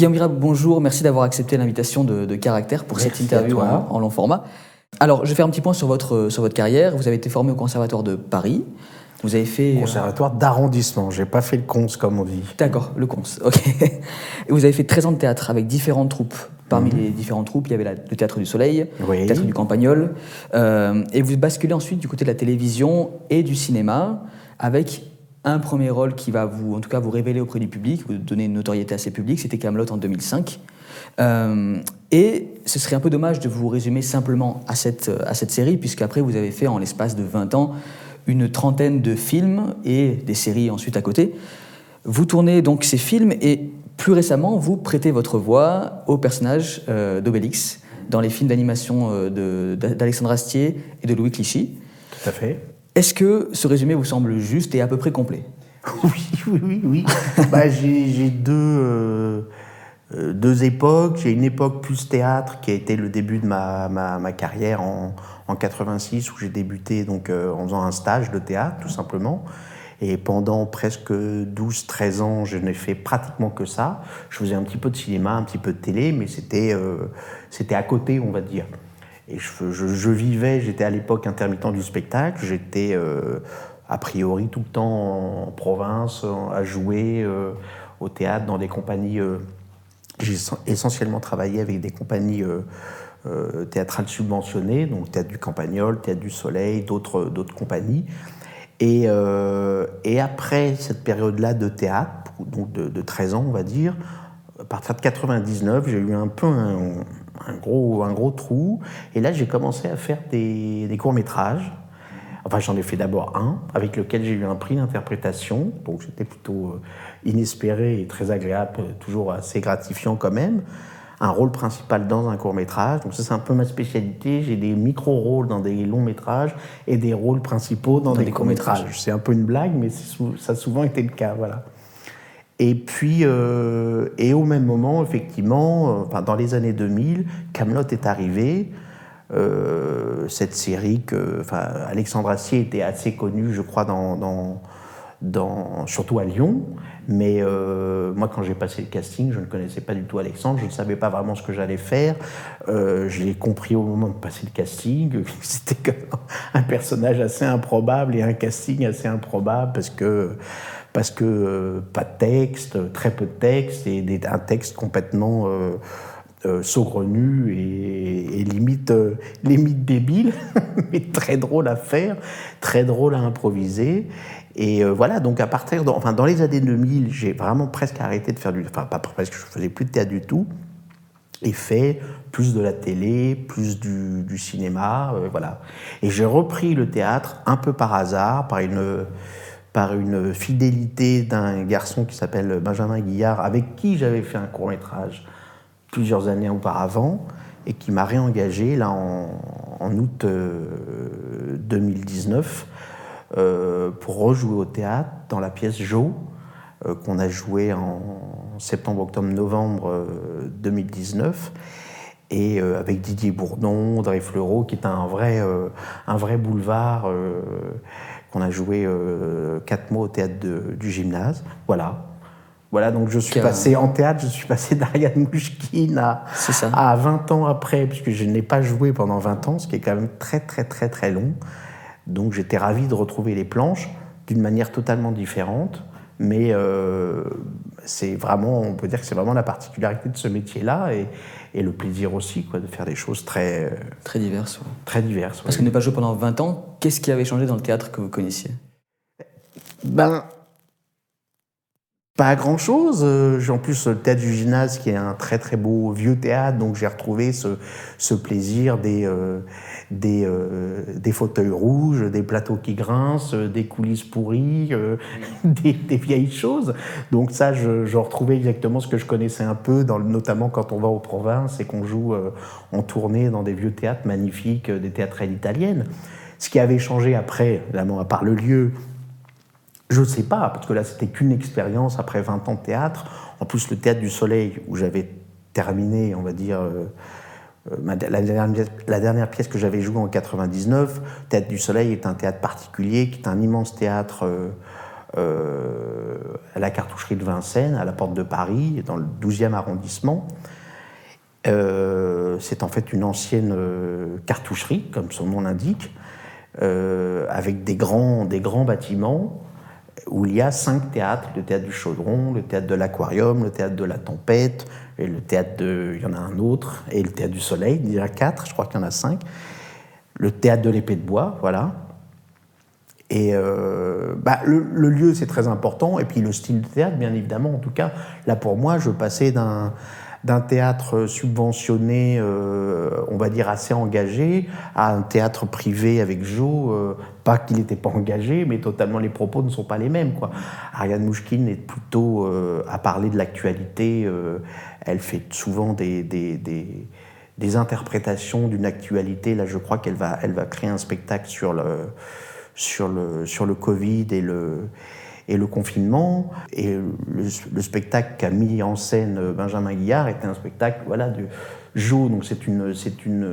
Guillaume Mira, bonjour, merci d'avoir accepté l'invitation de, Caractère pour cette interview en, long format. Alors, je vais faire un petit point sur votre, sur votre carrière. Vous avez été formé au Conservatoire de Paris. Vous avez fait. Euh, Conservatoire d'arrondissement, j'ai pas fait le cons comme on dit. D'accord, le cons, ok. Et vous avez fait 13 ans de théâtre avec différentes troupes. Parmi mhm. les différentes troupes, il y avait le Théâtre du Soleil, le Théâtre du Campagnol. Euh, et vous basculez ensuite du côté de la télévision et du cinéma avec un premier rôle qui va vous, en tout cas, vous révéler auprès du public, vous donner une notoriété assez publique, c'était Camelot en 2005. Euh, et ce serait un peu dommage de vous résumer simplement à cette, à cette série, vous avez fait en l'espace de 20 ans une trentaine de films et des séries ensuite à côté. Vous tournez donc ces films et plus récemment, vous prêtez votre voix au personnage euh, d'Obélix dans les films d'animation euh, d'Alexandre Astier et de Louis Clichy. Tout à fait. Est-ce que ce résumé vous semble juste et à peu près complet? Oui, oui, oui. oui. bah, j'ai deux, euh, deux époques. J'ai une époque plus théâtre qui a été le début de ma, ma, ma carrière en, en 86 où j'ai débuté donc, euh, en faisant un stage de théâtre tout simplement. Et pendant presque 12-13 ans, je n'ai fait pratiquement que ça. Je faisais un petit peu de cinéma, un petit peu de télé, mais c'était euh, c'était à côté, on va dire. Et je, vivais, j'étais à l'époque intermittent du spectacle, j'étais euh, a priori tout le temps en province, à jouer euh, au théâtre dans des compagnies. Euh, j'ai essentiellement travaillé avec des compagnies théâtrales subventionnées, donc Théâtre du Campagnol, Théâtre du Soleil, d'autres compagnies. Et, après cette période-là de théâtre, donc de, de, 13 ans on va dire, à partir de 99, j'ai eu un peu un, un gros, un gros trou. Et là, j'ai commencé à faire des, des courts-métrages. Enfin, j'en ai fait d'abord un, avec lequel j'ai eu un prix d'interprétation. Donc, c'était plutôt euh, inespéré et très agréable, toujours assez gratifiant quand même. Un rôle principal dans un court-métrage. Donc, ça, c'est un peu ma spécialité. J'ai des micro-rôles dans des longs-métrages et des rôles principaux dans, des, courts-métrages. c'est un peu une blague, mais ça a souvent été le cas. Voilà. Et puis, euh, et au même moment, effectivement, euh, enfin, dans les années 2000, Camelot est arrivé. Euh, cette série que, enfin, Alexandre Assier était assez connu, je crois, dans, dans, dans surtout à Lyon. Mais moi, quand j'ai passé le casting, je ne connaissais pas du tout Alexandre, je ne savais pas vraiment ce que j'allais faire. je l'ai compris au moment de passer le casting. C'était un personnage assez improbable et un casting assez improbable parce que parce que euh, pas de texte, très peu de texte, et un texte complètement euh, euh, saugrenu et, limite, limite débile, mais très drôle à faire, très drôle à improviser. Et voilà, donc à partir, enfin dans les années 2000, j'ai vraiment presque arrêté de faire du, enfin pas presque, je faisais plus de théâtre du tout, et fait plus de la télé, plus du, du cinéma, voilà. Et j'ai repris le théâtre un peu par hasard, par une par une fidélité d'un garçon qui s'appelle Benjamin Guillard, avec qui j'avais fait un court métrage plusieurs années auparavant, et qui m'a réengagé là en, août 2019 euh, euh, pour rejouer au théâtre dans la pièce Jo, euh, qu'on a joué en septembre, octobre, novembre 2019 et avec Didier Bourdon, Audrey Fleurot, qui est un vrai, un vrai boulevard on a joué euh, quatre mois au théâtre du gymnase. Voilà. Voilà, donc je suis passé en théâtre, je suis passé d'Ariane Mouchkine à, à 20 ans après, puisque je n'ai pas joué pendant 20 ans, ce qui est quand même très très très très long. Donc j'étais ravi de retrouver les planches d'une manière totalement différente, mais euh, c'est vraiment, on peut dire que c'est vraiment la particularité de ce métier-là, et, et le plaisir aussi quoi, de faire des choses très... Très diverses. Très diverses. Parce que n'est pas joué pendant 20 ans, qu'est-ce qui avait changé dans le théâtre que vous connaissiez? Ben, pas grand-chose. Euh, en plus, le théâtre du gymnase, qui est un très très beau vieux théâtre, donc j'ai retrouvé ce, ce, plaisir des, euh, des, euh, des, fauteuils rouges, des plateaux qui grincent, des coulisses pourries, des, des, vieilles choses. Donc ça, je, retrouvais exactement ce que je connaissais un peu, notamment quand on va aux provinces et qu'on joue en tournée dans des vieux théâtres magnifiques, des théâtrelles italiennes. Ce qui avait changé après, évidemment, à part le lieu, je ne sais pas, parce que là, c'était qu'une expérience après 20 ans de théâtre. En plus, le Théâtre du Soleil, où j'avais terminé, on va dire, euh, euh, la, dernière, pièce que j'avais jouée en 99, Théâtre du Soleil est un théâtre particulier, qui est un immense théâtre à la cartoucherie de Vincennes, à la porte de Paris, dans le 12e arrondissement. c'est en fait une ancienne cartoucherie, comme son nom l'indique, avec des grands bâtiments où il y a cinq théâtres, le théâtre du Chaudron, le théâtre de l'Aquarium, le théâtre de la Tempête, et le théâtre de... Il y en a un autre, et le théâtre du Soleil, il y en a quatre, je crois qu'il y en a cinq. Le théâtre de l'épée de bois, voilà. Et euh, bah, le, lieu, c'est très important, et puis le style de théâtre, bien évidemment. En tout cas, là, pour moi, je passais d'un d'un théâtre subventionné, euh, on va dire assez engagé, à un théâtre privé avec Joe, euh, pas qu'il n'était pas engagé, mais totalement les propos ne sont pas les mêmes. Quoi. Ariane Mouchkine est plutôt euh, à parler de l'actualité, elle fait souvent des, des, des, des interprétations d'une actualité. Là, je crois qu'elle va, elle va créer un spectacle sur le, sur le, sur le Covid et le et le confinement. Et le, spectacle qu'a mis en scène Benjamin Guillard était un spectacle voilà, de Jo. Donc c'est, une, c'est, une,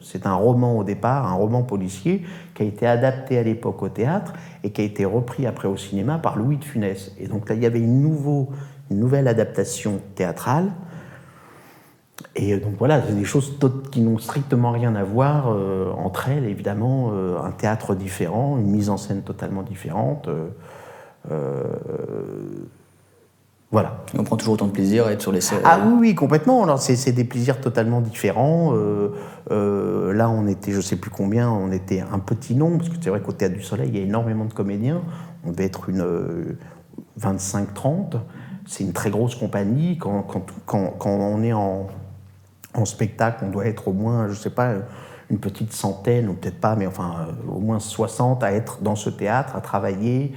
c'est un roman au départ, un roman policier qui a été adapté à l'époque au théâtre et qui a été repris après au cinéma par Louis de Funès. Et donc là, il y avait une, nouveau, une nouvelle adaptation théâtrale. Et donc voilà, c'est des choses qui n'ont strictement rien à voir euh, entre elles, évidemment, euh, un théâtre différent, une mise en scène totalement différente. Euh, euh, voilà. on prend toujours autant de plaisir à être sur les scènes. Ah oui, oui, complètement. Alors c'est des plaisirs totalement différents. Euh, euh, là, on était, je sais plus combien, on était un petit nombre, parce que c'est vrai qu'au Théâtre du Soleil, il y a énormément de comédiens. On devait être une 25-30. C'est une très grosse compagnie. Quand, quand, quand, quand on est en, en, spectacle, on doit être au moins, je sais pas, une petite centaine, ou peut-être pas, mais enfin au moins 60 à être dans ce théâtre, à travailler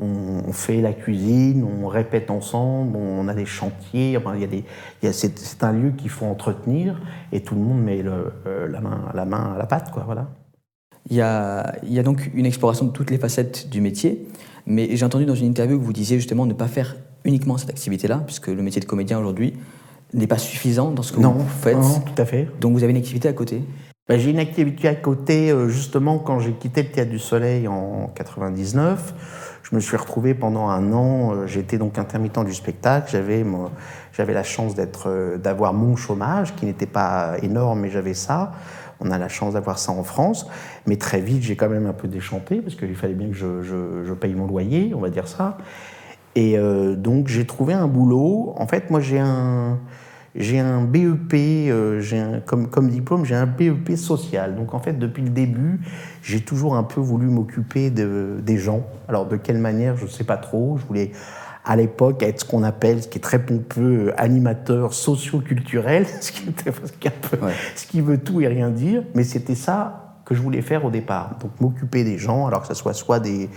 on, fait la cuisine, on répète ensemble, on a des chantiers. il y a des, c'est, un lieu qu'il faut entretenir et tout le monde met euh, la, main, la main à la pâte. Quoi, voilà. Il y, a, il y a donc une exploration de toutes les facettes du métier, mais j'ai entendu dans une interview que vous disiez justement ne pas faire uniquement cette activité-là, puisque le métier de comédien aujourd'hui n'est pas suffisant dans ce que vous faites. Non, tout à fait. Donc vous avez une activité à côté ben, J'ai une activité à côté, euh, justement, quand j'ai quitté le Théâtre du Soleil en 99 je me suis retrouvé pendant un an, euh, j'étais donc intermittent du spectacle, j'avais, j'avais la chance d'être, euh, d'avoir mon chômage, qui n'était pas énorme, mais j'avais ça. On a la chance d'avoir ça en France. Mais très vite, j'ai quand même un peu déchanté, parce qu'il fallait bien que je, paye mon loyer, on va dire ça. Et euh, donc, j'ai trouvé un boulot. En fait, moi, j'ai un j'ai un BEP, euh, comme, comme diplôme, j'ai un BEP social. Donc en fait, depuis le début, j'ai toujours un peu voulu m'occuper de, des gens. Alors de quelle manière, je ne sais pas trop. Je voulais à l'époque être ce qu'on appelle, ce qui est très pompeux, animateur socio-culturel, ce, qui ce qui veut tout et rien dire. Mais c'était ça que je voulais faire au départ. Donc m'occuper des gens, alors que ce soit soit des,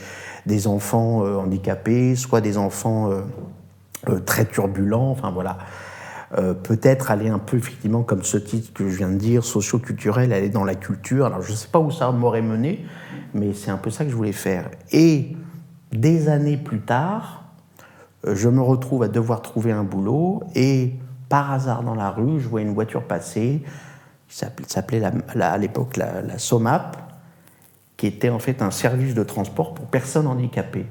des enfants euh, handicapés, soit des enfants euh, très turbulents, enfin voilà. Euh, peut-être aller un peu, effectivement, comme ce titre que je viens de dire, socio-culturel, aller dans la culture. Alors, je ne sais pas où ça m'aurait mené, mais c'est un peu ça que je voulais faire. Et des années plus tard, euh, je me retrouve à devoir trouver un boulot et par hasard dans la rue, je vois une voiture passer qui s'appelait à l'époque la, la SOMAP, qui était en fait un service de transport pour personnes handicapées.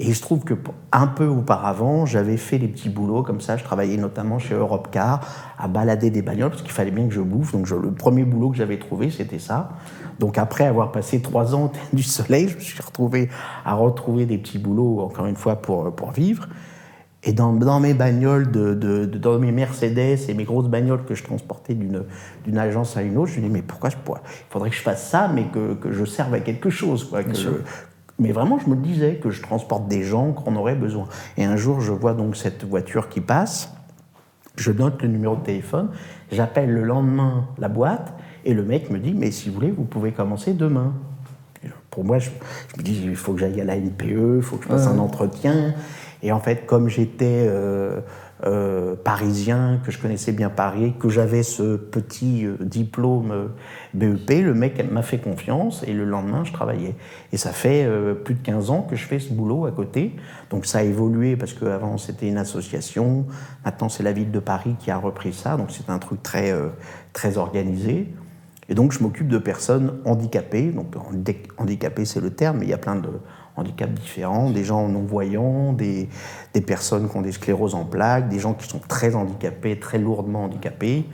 Et il se trouve que un peu auparavant, j'avais fait des petits boulots comme ça. Je travaillais notamment chez Europcar à balader des bagnoles parce qu'il fallait bien que je bouffe. Donc le premier boulot que j'avais trouvé, c'était ça. Donc après avoir passé trois ans du soleil, je me suis retrouvé à retrouver des petits boulots encore une fois pour, pour vivre. Et dans, dans mes bagnoles, de, de, dans mes Mercedes et mes grosses bagnoles que je transportais d'une agence à une autre, je me dis mais pourquoi je pourrais, il faudrait que je fasse ça, mais que, que je serve à quelque chose, quoi, que, mais vraiment, je me disais que je transporte des gens qu'on aurait besoin. Et un jour, je vois donc cette voiture qui passe, je note le numéro de téléphone, j'appelle le lendemain la boîte, et le mec me dit, mais si vous voulez, vous pouvez commencer demain. pour moi, je, me dis, il faut que j'aille à la NPE, il faut que je fasse un entretien. Et en fait, comme j'étais... Euh, euh, parisien, que je connaissais bien Paris, que j'avais ce petit euh, diplôme euh, BEP, le mec m'a fait confiance et le lendemain je travaillais. Et ça fait plus de 15 ans que je fais ce boulot à côté. Donc ça a évolué parce qu'avant c'était une association, maintenant c'est la ville de Paris qui a repris ça, donc c'est un truc très, très organisé. Et donc je m'occupe de personnes handicapées, donc handicapées c'est le terme, mais il y a plein de handicaps différents, des gens non-voyants, des, des, personnes qui ont des scléroses en plaques, des gens qui sont très handicapés, très lourdement handicapés,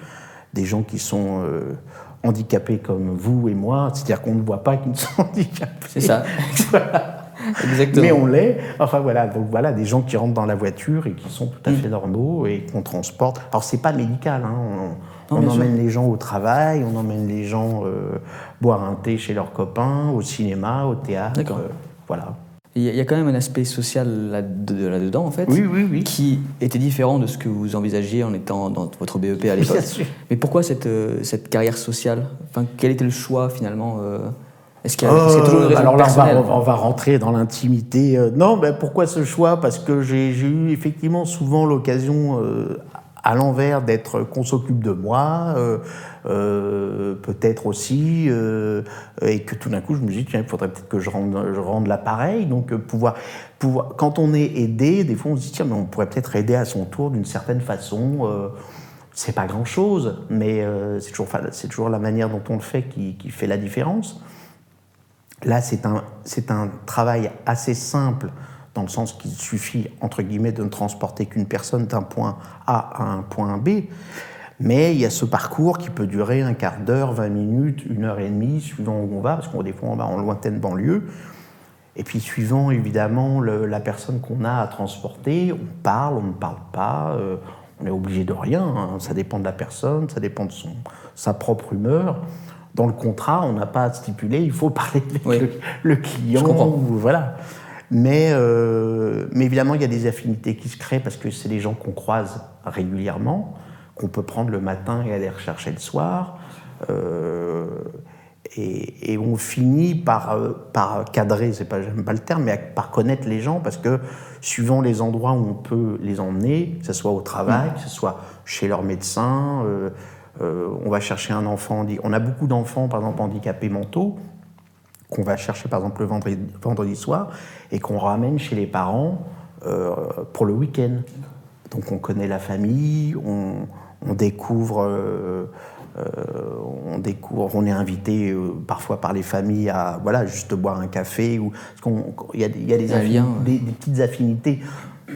des gens qui sont euh, handicapés comme vous et moi, c'est-à-dire qu'on ne voit pas qu'ils sont handicapés. C'est ça. Exactement. Mais on l'est. Enfin voilà, donc voilà, des gens qui rentrent dans la voiture et qui sont tout à mm. fait normaux et qu'on transporte. Alors c'est pas médical, hein. on, emmène les gens au travail, on emmène les gens euh, boire un thé chez leurs copains, au cinéma, au théâtre. Euh, voilà. Il y, a quand même un aspect social là-dedans, en fait, oui, oui, oui. qui était différent de ce que vous envisagiez en étant dans votre BEP à l'époque. Mais pourquoi cette, euh, cette carrière sociale? Enfin, Quel était le choix finalement est-ce qu'il y, a toujours une raison Alors là, on va, rentrer dans l'intimité. Euh, non, ben pourquoi ce choix? Parce que j'ai eu effectivement souvent l'occasion, euh, à l'envers, d'être qu'on s'occupe de moi, euh, peut-être aussi, et que tout d'un coup, je me dis, tiens, il faudrait peut-être que je rende, l'appareil. Donc, pouvoir, pouvoir, quand on est aidé, des fois, on se dit, tiens, mais on pourrait peut-être aider à son tour d'une certaine façon c'est pas grand chose, mais c'est toujours, toujours, la manière dont on le fait qui, qui fait la différence. Là, c'est un, un travail assez simple dans le sens qu'il suffit, entre guillemets, de ne transporter qu'une personne d'un point A à un point B. Mais il y a ce parcours qui peut durer un quart d'heure, 20 minutes, une heure et demie, suivant où on va, parce qu'on des fois on va en lointaine banlieue. Et puis suivant évidemment la personne qu'on a à transporter, on parle, on ne parle pas, euh, on est obligé de rien, hein. ça dépend de la personne, ça dépend de son, sa propre humeur dans le contrat, on n'a pas stipulé, il faut parler avec le, client. voilà. Mais, euh, mais évidemment, il y a des affinités qui se créent parce que c'est des gens qu'on croise régulièrement, qu'on peut prendre le matin et aller rechercher le soir. Euh, et, on finit par, euh, cadrer, c'est pas, pas le terme, mais par connaître les gens parce que suivant les endroits où on peut les emmener, que ce soit au travail, que ce soit chez leur médecin, on va chercher un enfant. On a beaucoup d'enfants, par exemple, handicapés mentaux, qu'on va chercher, par exemple, le vendredi, soir, et qu'on ramène chez les parents euh, pour le week-end. Donc on connaît la famille, on, découvre. Euh, on découvre, on est invité parfois par les familles à voilà juste boire un café ou il y a, des, petites affinités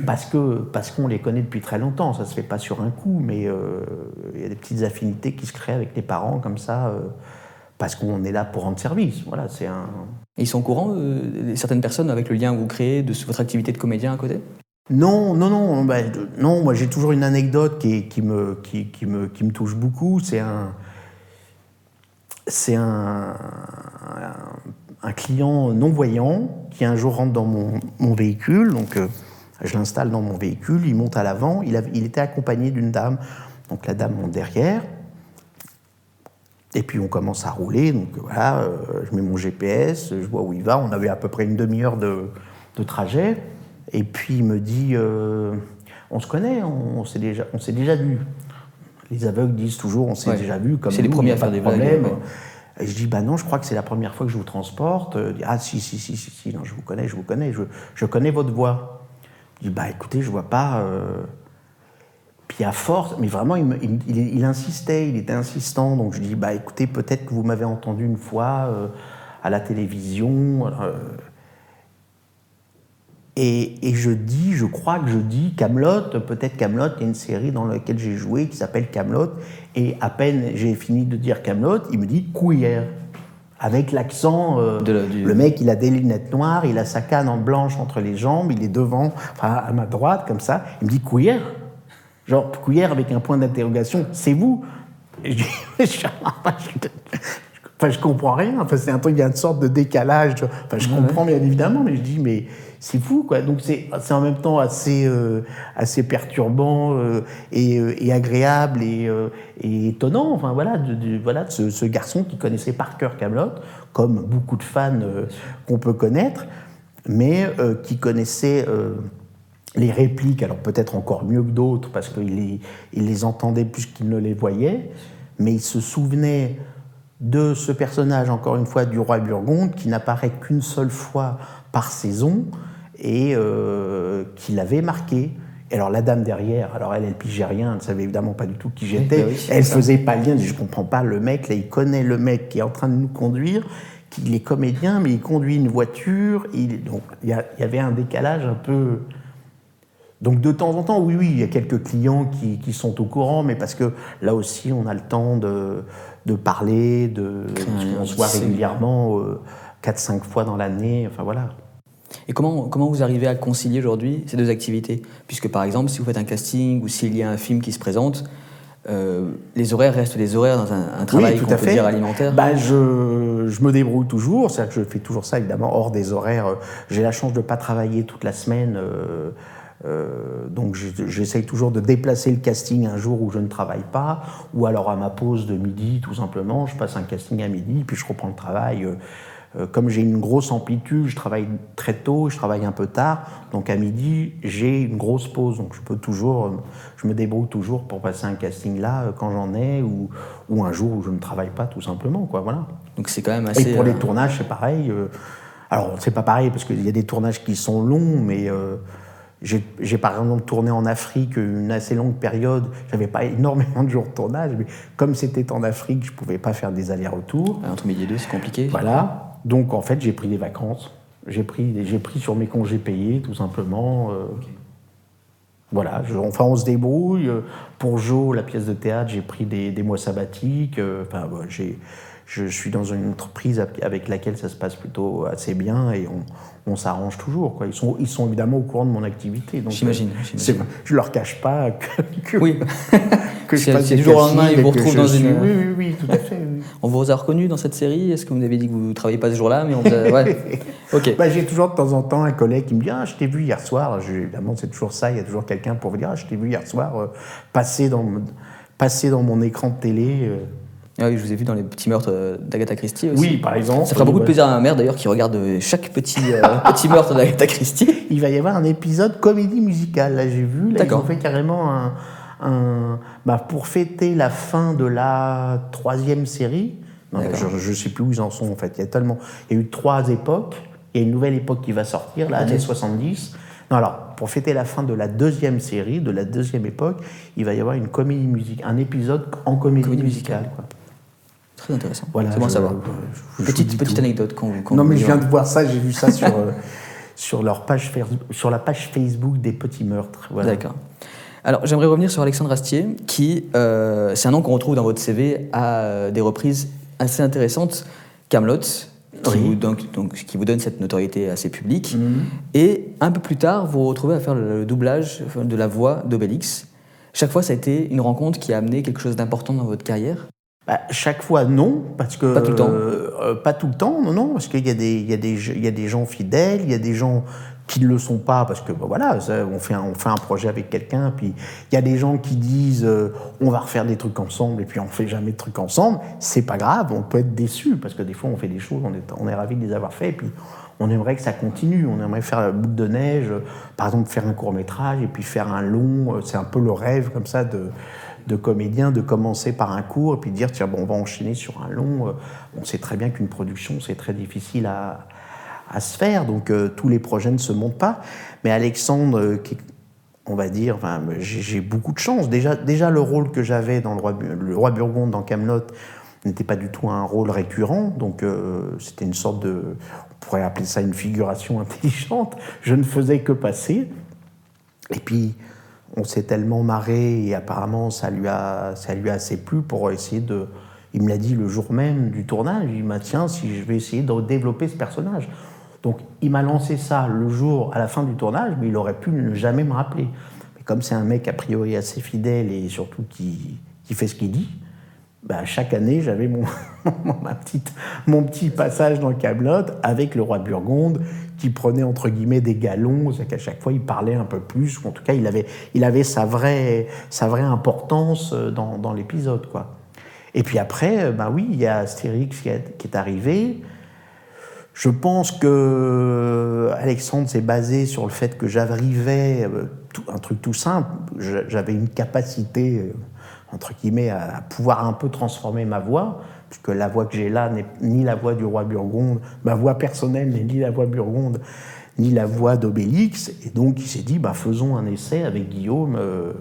parce que parce qu'on les connaît depuis très longtemps. Ça se fait pas sur un coup, mais euh, il y a des petites affinités qui se créent avec les parents comme ça, euh, parce qu'on est là pour rendre service. Voilà, c'est un. ils sont au courant, euh, certaines personnes, avec le lien que vous créez de votre activité de comédien à côté? Non, non, non, ben, non. Moi, j'ai toujours une anecdote qui, qui, me, qui, qui, me, qui me touche beaucoup. C'est un, c'est un, un, client non voyant qui un jour rentre dans mon, mon véhicule, donc. Je l'installe dans mon véhicule, il monte à l'avant, il, il, était accompagné d'une dame, donc la dame monte derrière, et puis on commence à rouler, donc voilà, euh, je mets mon GPS, je vois où il va, on avait à peu près une demi-heure de, trajet, et puis il me dit, euh, on se connaît, on, s'est déjà, on s'est déjà vu. Les aveugles disent toujours, on s'est déjà vu, comme c'est les premiers à faire des problèmes. Et je dis, bah non, je crois que c'est la première fois que je vous transporte. Ah si, si, si, si, si, non, je vous connais, je vous connais, je, je connais votre voix. Je dis, bah écoutez, je vois pas. Euh... Puis à force, mais vraiment, il, il, insistait, il était insistant. Donc je dis, bah écoutez, peut-être que vous m'avez entendu une fois euh, à la télévision. Euh, et, et, je dis, je crois que je dis Camelot, peut-être Camelot, il y a une série dans laquelle j'ai joué qui s'appelle Camelot. Et à peine j'ai fini de dire Camelot, il me dit Couillère avec l'accent. Euh, le mec, il a des lunettes noires, il a sa canne en blanche entre les jambes, il est devant, enfin, à ma droite, comme ça. Il me dit Couillère Genre, Couillère avec un point d'interrogation, c'est vous je enfin, je comprends rien. Enfin, c'est un truc, il y a une sorte de décalage. Enfin, je comprends bien évidemment, mais je dis, mais c'est fou, quoi. Donc c'est en même temps assez, euh, assez perturbant euh, et, euh, et, agréable et, et, étonnant. Enfin voilà, de, voilà, ce, ce, garçon qui connaissait par cœur Camelot, comme beaucoup de fans qu'on peut connaître, mais qui connaissait les répliques, alors peut-être encore mieux que d'autres parce qu'il les, il les entendait plus qu'il ne les voyait, mais il se souvenait de ce personnage, encore une fois, du roi Burgonde, qui n'apparaît qu'une seule fois par saison, et euh, qui l'avait marqué. Et alors la dame derrière, alors elle, elle pigeait rien, elle ne savait évidemment pas du tout qui j'étais. Elle elle faisait pas le lien, je comprends pas, le mec, là, il connaît le mec qui est en train de nous conduire, qu'il est comédien, mais il conduit une voiture. Il, donc il y, avait un décalage un peu. Donc de temps en temps, oui, oui, il y a quelques clients qui, sont au courant, mais parce que là aussi, on a le temps de, de parler, de, on se voit régulièrement euh, 4-5 fois dans l'année, enfin voilà. Et comment, comment vous arrivez à concilier aujourd'hui ces deux activités? Puisque par exemple, si vous faites un casting ou s'il y a un film qui se présente, euh, les horaires restent des horaires dans un, travail qu'on peut dire alimentaire bah, je, je, me débrouille toujours, c'est-à-dire que je fais toujours ça évidemment hors des horaires. J'ai la chance de ne pas travailler toute la semaine, euh, euh, donc j'essaye toujours de déplacer le casting un jour où je ne travaille pas, ou alors à ma pause de midi tout simplement, je passe un casting à midi, puis je reprends le travail. Euh, comme j'ai une grosse amplitude, je travaille très tôt, je travaille un peu tard, donc à midi, j'ai une grosse pause, donc je peux toujours, euh, je me débrouille toujours pour passer un casting là euh, quand j'en ai, ou, ou, un jour où je ne travaille pas tout simplement, quoi, voilà. Donc c'est quand même assez... Et pour les tournages, c'est pareil. alors c'est pas pareil, parce qu'il y a des tournages qui sont longs, mais... J'ai par exemple tourné en Afrique une assez longue période. J'avais pas énormément de jours de tournage, mais comme c'était en Afrique, je pouvais pas faire des allers-retours. Entre midi et deux, c'est compliqué. Voilà. Donc en fait, j'ai pris des vacances. J'ai pris, j'ai pris sur mes congés payés, tout simplement. Euh, voilà, enfin on se débrouille. Pour Jo, la pièce de théâtre, j'ai pris des, mois sabbatiques. Euh, enfin, j'ai, je suis dans une entreprise avec laquelle ça se passe plutôt assez bien et on, s'arrange toujours. Quoi. Ils, sont, ils sont évidemment au courant de mon activité. J'imagine. Euh, je leur cache pas que, oui. que je passe du jour au lendemain, ils vous retrouvent dans une. Oui, oui, oui, tout à fait. on vous a reconnu dans cette série Est-ce que vous avez dit que vous ne travaillez pas ce jour-là mais on ouais. Bah, j'ai toujours de temps en temps un collègue qui me dit Ah, je t'ai vu hier soir. évidemment, c'est toujours ça. Il y a toujours quelqu'un pour vous dire Ah, je t'ai vu hier soir euh, passer, dans, passer dans mon écran de télé. Euh. Ah oui, je vous ai vu dans les petits meurtres euh, d'Agatha Christie aussi. Oui, par exemple. Ça fera beaucoup de plaisir à ma mère d'ailleurs qui regarde euh, chaque petit, euh, petit meurtre d'Agatha Christie. Il va y avoir un épisode comédie musicale, là j'ai vu. Là, ils ont fait carrément un. un bah, pour fêter la fin de la troisième série. je ne sais plus où ils en sont en fait. Il y a tellement. Il y a eu trois époques. Il y a une nouvelle époque qui va sortir, l'année 70. Non, alors, pour fêter la fin de la deuxième série, de la deuxième époque, il va y avoir une comédie musicale, un épisode en comédie, musicale. Quoi. Très intéressant. Voilà, c'est bon à savoir. petite petite anecdote qu'on. non, mais je viens de voir ça, j'ai vu ça sur, euh, sur, leur page, sur la page Facebook des petits meurtres. D'accord. Alors, j'aimerais revenir sur Alexandre Astier, qui, euh, c'est un nom qu'on retrouve dans votre CV à euh, des reprises assez intéressantes. Camelot, qui, vous, donc, donc, qui vous donne cette notoriété assez publique. Mhm. Et un peu plus tard, vous vous retrouvez à faire le doublage de la voix d'Obélix. Chaque fois, ça a été une rencontre qui a amené quelque chose d'important dans votre carrière? Bah, chaque fois, non, parce que pas tout le temps. Euh, euh, pas tout le temps, non, non, parce qu'il y a des, y a des, il y a des gens fidèles, il y a des gens qui ne le sont pas, parce que bah, voilà, on fait un, on fait un projet avec quelqu'un, puis il y a des gens qui disent euh, on va refaire des trucs ensemble, et puis on fait jamais de trucs ensemble. C'est pas grave, on peut être déçu, parce que des fois on fait des choses, on est, on est ravi de les avoir fait, et puis on aimerait que ça continue, on aimerait faire la boule de neige, par exemple faire un court métrage, et puis faire un long, c'est un peu le rêve comme ça de de comédien de commencer par un cours et puis de dire tiens bon on va enchaîner sur un long. Euh, on sait très bien qu'une production c'est très difficile à, à, se faire donc euh, tous les projets ne se montent pas. Mais Alexandre, euh, qui, on va dire, j'ai beaucoup de chance. Déjà, déjà le rôle que j'avais dans le roi, le roi Burgonde dans Camelot n'était pas du tout un rôle récurrent, donc c'était une sorte de, on pourrait appeler ça une figuration intelligente. Je ne faisais que passer. Et puis on s'est tellement marré et apparemment ça lui a, ça lui a assez plu pour essayer de. Il me l'a dit le jour même du tournage. Il m'a tiens si je vais essayer de développer ce personnage. Donc il m'a lancé ça le jour à la fin du tournage, mais il aurait pu ne jamais me rappeler. Mais comme c'est un mec a priori assez fidèle et surtout qui, qui fait ce qu'il dit, bah, chaque année, j'avais mon, ma petite, mon petit passage dans Camelot avec le roi Burgonde qui prenait entre guillemets des galons, c'est qu'à chaque fois il parlait un peu plus, ou en tout cas il avait, il avait sa, vraie, sa vraie importance euh, dans, dans l'épisode. quoi. Et puis après, bah oui, il y a Astérix qui, qui est arrivé. Je pense que euh, Alexandre s'est basé sur le fait que j'arrivais, un truc tout simple, j'avais une capacité entre guillemets, à pouvoir un peu transformer ma voix, puisque la voix que j'ai là n'est ni la voix du roi Burgonde, ma voix personnelle n'est ni la voix Burgonde, ni la voix d'Obélix. Et donc il s'est dit, bah, faisons un essai avec Guillaume. Euh,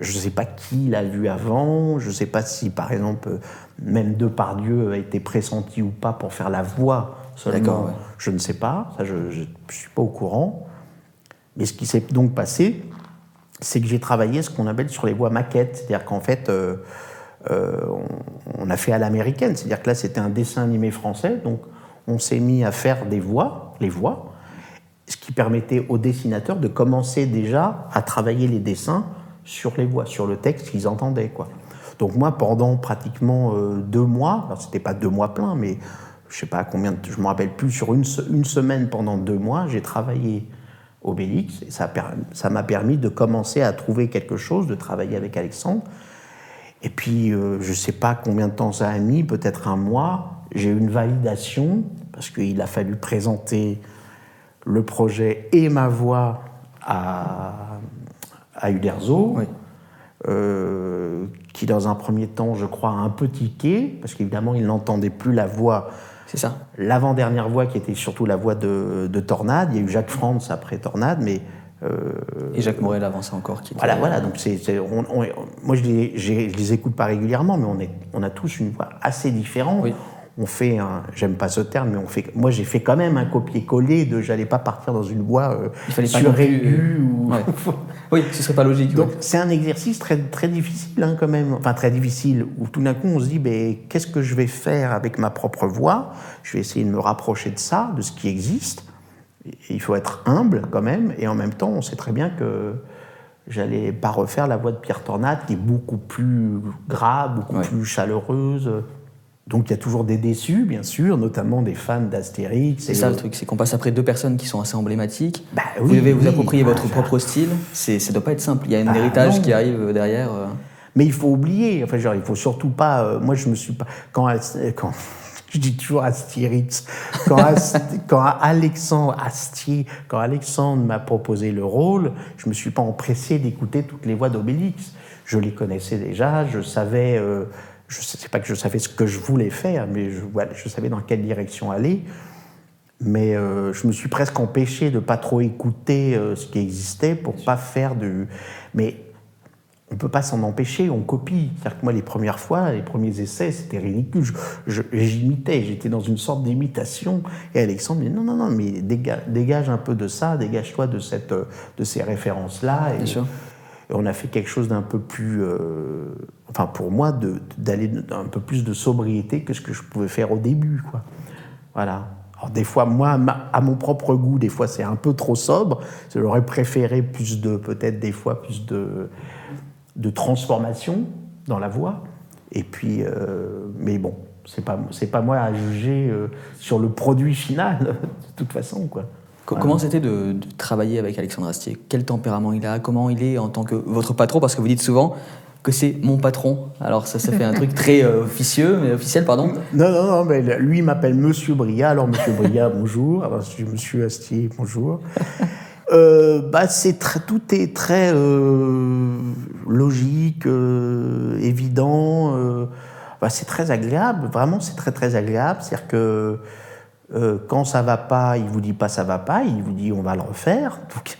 Je ne sais pas qui l'a vu avant, je ne sais pas si, par exemple, même Depardieu a été pressenti ou pas pour faire la voix seulement. Je ne sais pas, ça je ne suis pas au courant. Mais ce qui s'est donc passé, c'est que j'ai travaillé ce qu'on appelle sur les voix maquettes. C'est-à-dire qu'en fait, euh, euh, on, a fait à l'américaine. C'est-à-dire que là, c'était un dessin animé français. Donc, on s'est mis à faire des voix, les voix, ce qui permettait aux dessinateurs de commencer déjà à travailler les dessins sur les voix, sur le texte qu'ils entendaient. Quoi. Donc moi, pendant pratiquement euh, deux mois, alors c'était pas deux mois pleins, mais je sais pas combien, je me rappelle plus, sur une semaine pendant deux mois, j'ai travaillé Obélix, et ça m'a permis de commencer à trouver quelque chose, de travailler avec Alexandre. Et puis, euh, je ne sais pas combien de temps ça a mis, peut-être un mois, j'ai eu une validation, parce qu'il a fallu présenter le projet et ma voix à, à Uderzo, euh, qui dans un premier temps, je crois, a un peu tiqué, parce qu'évidemment, il n'entendait plus la voix c'est ça. L'avant-dernière voix qui était surtout la voix de, Tornade. Il y a eu Jacques Franz après Tornade, mais. Euh, et Jacques Morel avant ça encore. Qui Voilà, voilà. Donc c'est, moi, je les, je les écoute pas régulièrement, mais on, est, on a tous une voix assez différente. Oui on fait un, j'aime pas ce terme, mais on fait, moi j'ai fait quand même un copier-coller de, j'allais pas partir dans une voie euh, Il fallait sur ou... oui, ce serait pas logique. Donc c'est un exercice très très difficile hein, quand même, enfin très difficile où tout d'un coup on se dit, ben qu'est-ce que je vais faire avec ma propre voix? Je vais essayer de me rapprocher de ça, de ce qui existe. il faut être humble quand même, et en même temps on sait très bien que j'allais pas refaire la voix de Pierre Tornade qui est beaucoup plus grave, beaucoup plus chaleureuse. Donc il y a toujours des déçus, bien sûr, notamment des fans d'Astérix. C'est ça le truc, c'est qu'on passe après deux personnes qui sont assez emblématiques. Bah vous devez vous approprier votre bah, propre style. Ça ne doit pas être simple. Il y a un bah, héritage qui arrive euh, derrière. Euh. Mais il faut oublier. Enfin, genre, il faut surtout pas. Euh, moi, je me suis pas. Quand, quand je dis toujours Astérix. Quand, quand Alexandre Astier, quand Alexandre m'a proposé le rôle, je me suis pas empressé d'écouter toutes les voix d'Obélix. Je les connaissais déjà. Je savais je ne sais pas que je savais ce que je voulais faire, mais je, je savais dans quelle direction aller. Mais euh, je me suis presque empêché de pas trop écouter euh, ce qui existait pour pas faire du. Mais on peut pas s'en empêcher, on copie. C'est-à-dire que moi, les premières fois, les premiers essais, c'était ridicule. J'imitais, j'étais dans une sorte d'imitation. Et Alexandre me dit non, non, non, mais dégage, dégage un peu de ça, dégage-toi de, cette, de ces références-là. Bien sûr on a fait quelque chose d'un peu plus, euh, enfin pour moi, d'aller un peu plus de sobriété que ce que je pouvais faire au début, quoi. Voilà. Alors des fois, moi, à mon propre goût, des fois c'est un peu trop sobre. J'aurais préféré plus de, peut-être des fois plus de, de transformation dans la voix. Et puis, euh, mais bon, c'est pas, c'est pas moi à juger euh, sur le produit final, de toute façon, quoi. Comment c'était de, travailler avec Alexandre Astier? Quel tempérament il a? Comment il est en tant que votre patron? Parce que vous dites souvent que c'est mon patron. Alors ça, ça fait un truc très euh, officieux, mais officiel, pardon. Non, non, non, mais lui il m'appelle Monsieur Bria. Alors Monsieur Bria, bonjour. Alors je suis Monsieur Astier, bonjour. Euh, bah, c'est tout est très euh, logique, évident. Bah, c'est très agréable. Vraiment, c'est très très agréable. C'est-à-dire que euh, quand ça va pas, il vous dit pas ça va pas, il vous dit on va le refaire. Donc,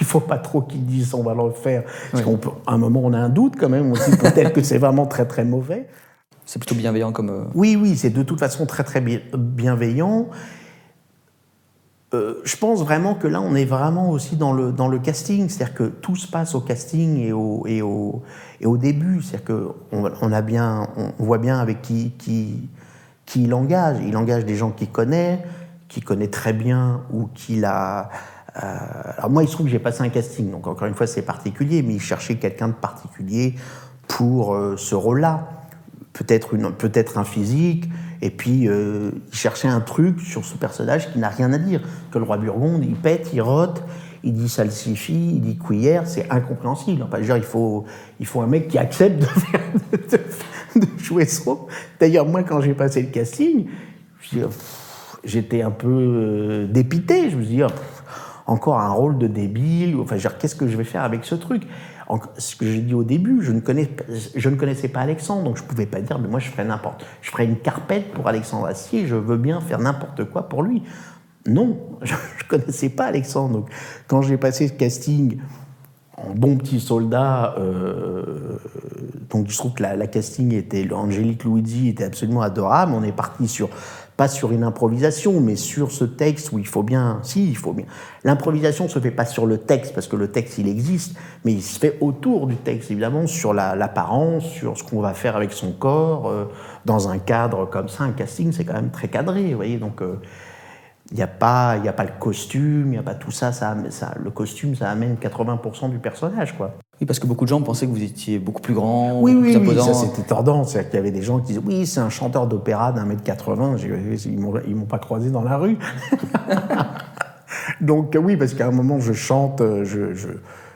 il faut pas trop qu'il dise on va le refaire. Parce qu'à un moment, on a un doute quand même. On se dit peut-être que c'est vraiment très très mauvais. C'est plutôt bienveillant comme. Euh, oui, oui, c'est de toute façon très très bienveillant. Euh, je pense vraiment que là, on est vraiment aussi dans le, dans le casting. C'est-à-dire que tout se passe au casting et au, et au, et au début. C'est-à-dire qu'on on a bien, on voit bien avec qui, qui, qui il engage. Il engage des gens qu'il connaît, qu'il connaît très bien ou qu'il a. Euh, alors moi, il se trouve que j'ai passé un casting, donc encore une fois, c'est particulier, mais il cherchait quelqu'un de particulier pour euh, ce rôle-là. Peut-être peut un physique, et puis euh, il cherchait un truc sur ce personnage qui n'a rien à dire. Que le roi Burgonde, il pète, il rote, il dit salsifie, il dit cuillère, c'est incompréhensible. Enfin, genre, il faut, il faut un mec qui accepte de faire, de jouer trop. D'ailleurs, moi, quand j'ai passé le casting, j'étais un peu euh, dépité. Je me suis dit, oh, encore un rôle de débile. Enfin, qu'est-ce que je vais faire avec ce truc? Ce que j'ai dit au début, je ne, connaissais pas Alexandre, donc je ne pouvais pas dire, mais moi, je ferais n'importe. Je ferais une carpette pour Alexandre Assier, je veux bien faire n'importe quoi pour lui. Non, je ne connaissais pas Alexandre. Donc, quand j'ai passé ce casting, en bon petit soldat, donc je trouve que la, casting était, Angélique Luigi était absolument adorable. On est parti sur pas sur une improvisation, mais sur ce texte où il faut bien, si, il faut bien. L'improvisation se fait pas sur le texte, parce que le texte, il existe, mais il se fait autour du texte, évidemment, sur l'apparence, sur ce qu'on va faire avec son corps, euh, dans un cadre comme ça. Un casting, c'est quand même très cadré, vous voyez, donc... Euh, il n'y a, pas, a pas le costume, il n'y a pas tout ça, ça, ça, Le costume, ça amène 80% du personnage, quoi. Oui, parce que beaucoup de gens pensaient que vous étiez beaucoup plus grand, oui, oui, oui, ça c'était tordant. C'est-à-dire qu'il y avait des gens qui disaient Oui, c'est un chanteur d'opéra d'un mètre 80. Ils ne m'ont pas croisé dans la rue. Donc, oui, parce qu'à un moment, je chante, je, je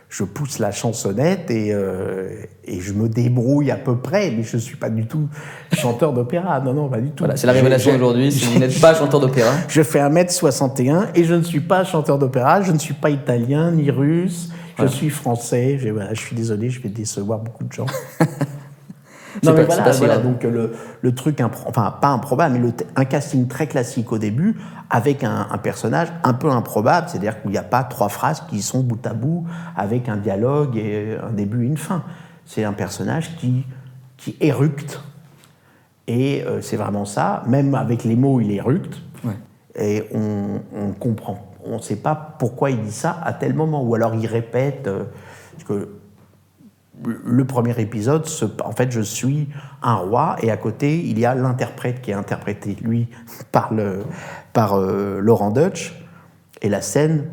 je pousse la chansonnette et, euh, et, je me débrouille à peu près, mais je ne suis pas du tout chanteur d'opéra. Non, non, pas du tout. Voilà, c'est la révélation aujourd'hui, si vous n'êtes pas chanteur d'opéra. Je fais 1m61 et je ne suis pas chanteur d'opéra, je ne suis pas italien ni russe, je suis français. Je, voilà, je suis désolé, je vais décevoir beaucoup de gens. non, mais voilà, voilà donc le, le truc, enfin pas improbable, mais le, un casting très classique au début, avec un, un personnage un peu improbable, c'est-à-dire qu'il n'y a pas trois phrases qui sont bout à bout, avec un dialogue et un début et une fin. C'est un personnage qui, qui éructe, et euh, c'est vraiment ça, même avec les mots, il éructe, et on, on comprend. On ne sait pas pourquoi il dit ça à tel moment, ou alors il répète. Euh, que le premier épisode, en fait, je suis un roi et à côté, il y a l'interprète qui est interprété, lui, par, le, par euh, Laurent Dutch. Et la scène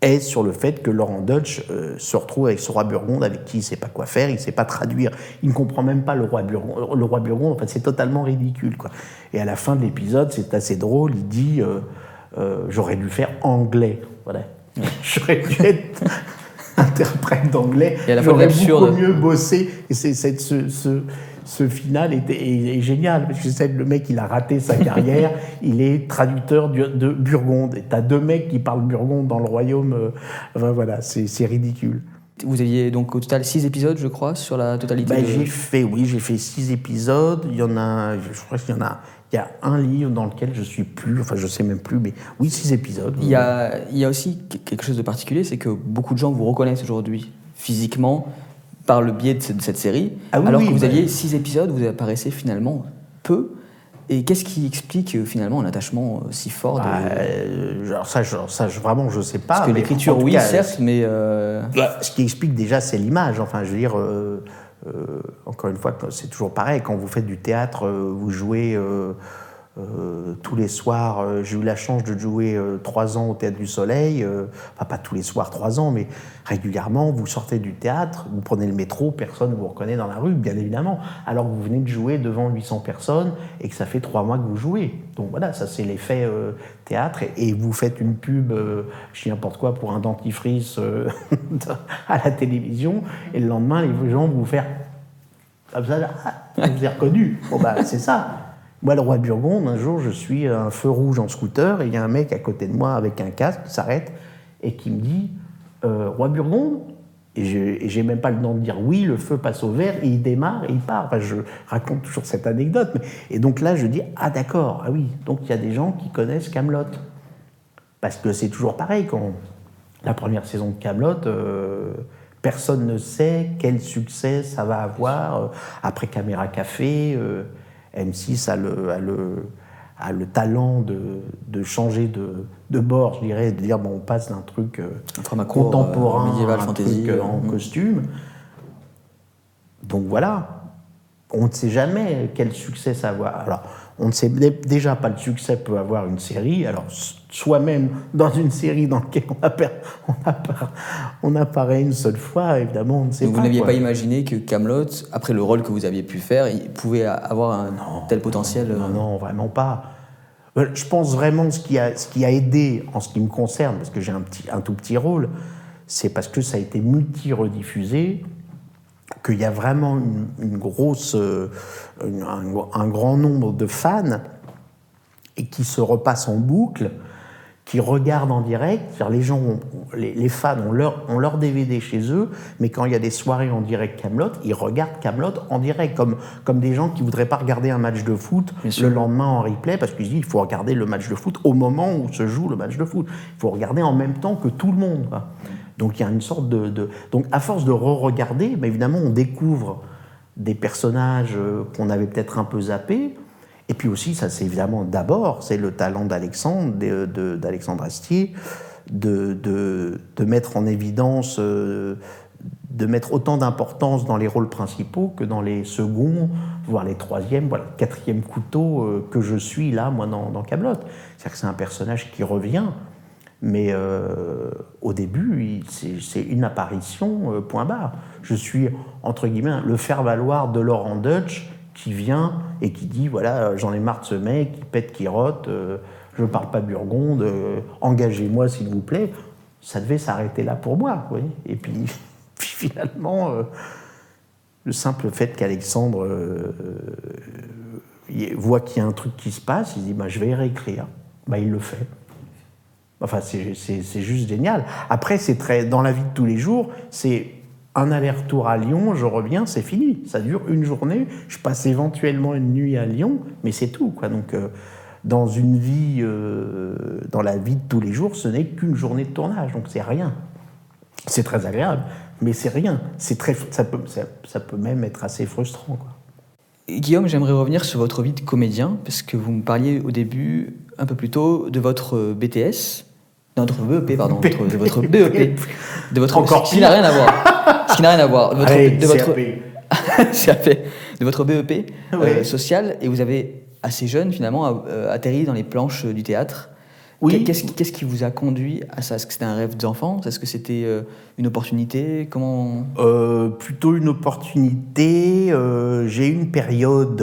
est sur le fait que Laurent Dutch euh, se retrouve avec ce roi Burgonde avec qui il ne sait pas quoi faire, il ne sait pas traduire, il ne comprend même pas le roi Burgonde. Le roi Burgonde, en fait, c'est totalement ridicule. Et à la fin de l'épisode, c'est assez drôle, il dit euh, J'aurais dû faire anglais. Voilà. J'aurais dû être interprète d'anglais. Fois beaucoup mieux bossé. Et c'est, ce, ce, ce, final est, est, génial, parce que c'est le mec, il a raté sa carrière, il est traducteur de Burgonde. Et t'as deux mecs qui parlent Burgonde dans le royaume. Euh, enfin, voilà, c'est ridicule. Vous aviez donc au total six épisodes, je crois, sur la totalité bah, J'ai fait, oui, j'ai fait six épisodes. Il y en a, je crois qu'il y en a il y a un livre dans lequel je suis plus, enfin je sais même plus, mais oui, six épisodes. Il y a, il y a aussi quelque chose de particulier, c'est que beaucoup de gens vous reconnaissent aujourd'hui physiquement par le biais de cette, série, ah alors que vous bah aviez six épisodes, vous apparaissez finalement peu. Et qu'est-ce qui explique euh, finalement un attachement euh, si fort de... Bah, euh, ça, ça vraiment, je sais pas. Parce que l'écriture, oui, certes, mais... Bah, ce qui explique déjà, c'est l'image. Enfin, je veux dire, euh, encore une fois, c'est toujours pareil. Quand vous faites du théâtre, euh, vous jouez euh, tous les soirs. J'ai eu la chance de jouer trois ans au Théâtre du Soleil. enfin, pas tous les soirs, trois ans, mais régulièrement. Vous sortez du théâtre, vous prenez le métro, personne ne vous reconnaît dans la rue, bien évidemment. Alors que vous venez de jouer devant 800 personnes et que ça fait trois mois que vous jouez. Donc voilà, ça c'est l'effet théâtre. Et, vous faites une pub, je dis n'importe quoi, pour un dentifrice à la télévision. Et le lendemain, les gens vont vous faire ah, vous avez reconnu. Bon, bah, c'est ça. Moi, le roi Burgonde, un jour, je suis un feu rouge en scooter et il y a un mec à côté de moi avec un casque qui s'arrête et qui me dit euh, Roi Burgonde Et j'ai même pas le temps de dire oui, le feu passe au vert et il démarre et il part. Je raconte toujours cette anecdote. Et donc là, je dis Ah, d'accord, ah oui, donc il y a des gens qui connaissent Camelot. Parce que c'est toujours pareil, quand la première saison de Camelot. Euh, Personne ne sait quel succès ça va avoir. Euh, après Caméra Café, M6 a le, a le, a le talent de, de changer de, de, bord, je dirais, de dire bon, on passe d'un truc euh, contemporain médiéval, fantasy, en mm. costume. Donc voilà, on ne sait jamais quel succès ça va avoir. Alors, on ne sait déjà pas le succès peut avoir une série. Alors, soi-même, dans une série dans laquelle on, apparaît, une seule fois, évidemment, on ne sait pas. Vous n'aviez pas imaginé que Camelot, après le rôle que vous aviez pu faire, il pouvait avoir un tel potentiel Non, non, vraiment pas. Euh, je pense vraiment ce qui a, ce qui a aidé en ce qui me concerne, parce que j'ai un, petit, un tout petit rôle, c'est parce que ça a été multi-rediffusé qu'il y a vraiment une, grosse, euh, un, grand nombre de fans et qui se repassent en boucle, qui regardent en direct. Les gens, les, fans ont leur, ont leur DVD chez eux, mais quand il y a des soirées en direct Camelot, ils regardent Camelot en direct, comme, comme des gens qui voudraient pas regarder un match de foot le lendemain en replay, parce qu'ils disent il faut regarder le match de foot au moment où se joue le match de foot. Il faut regarder en même temps que tout le monde. Donc il y a une sorte de, donc à force de re-regarder, mais évidemment on découvre des personnages euh, qu'on avait peut-être un peu zappés. Et puis aussi, ça c'est évidemment d'abord, c'est le talent d'Alexandre, d'Alexandre Astier, de, mettre en évidence, euh, de mettre autant d'importance dans les rôles principaux que dans les seconds, voire les troisièmes, voilà, quatrième couteau euh, que je suis là, moi, dans, dans. C'est-à-dire que c'est un personnage qui revient, mais euh, au début, c'est une apparition, point barre. Je suis, entre guillemets, le faire-valoir de Laurent Dutch qui vient et qui dit voilà, j'en ai marre de ce mec, qui pète, qui rote, je ne parle pas burgonde, euh, engagez-moi s'il vous plaît. Ça devait s'arrêter là pour moi. Oui. Et puis, finalement, euh, le simple fait qu'Alexandre euh, voit qu'il y a un truc qui se passe, il dit bah, je vais réécrire. Bah, il le fait. Enfin, c'est juste génial. Après, c'est très dans la vie de tous les jours, c'est un aller-retour à Lyon, je reviens, c'est fini. Ça dure une journée. Je passe éventuellement une nuit à Lyon, mais c'est tout. Quoi. Donc, dans une vie, euh, dans la vie de tous les jours, ce n'est qu'une journée de tournage, donc c'est rien. C'est très agréable, mais c'est rien. C'est très, ça peut, ça, peut même être assez frustrant. Quoi. Guillaume, j'aimerais revenir sur votre vie de comédien, parce que vous me parliez au début, un peu plus tôt, de votre BTS, de votre BEP, pardon, de votre BEP, de votre Encore qui n'a rien à voir, qui n'a rien à voir, de votre, de votre de votre BEP euh, social, et vous avez assez jeune finalement euh, atterri dans les planches du théâtre. Oui. Qu'est-ce qui vous a conduit à ça? Est-ce que c'était un rêve d'enfant? Est-ce que c'était euh, une opportunité? Comment euh, Plutôt une opportunité. J'ai eu une période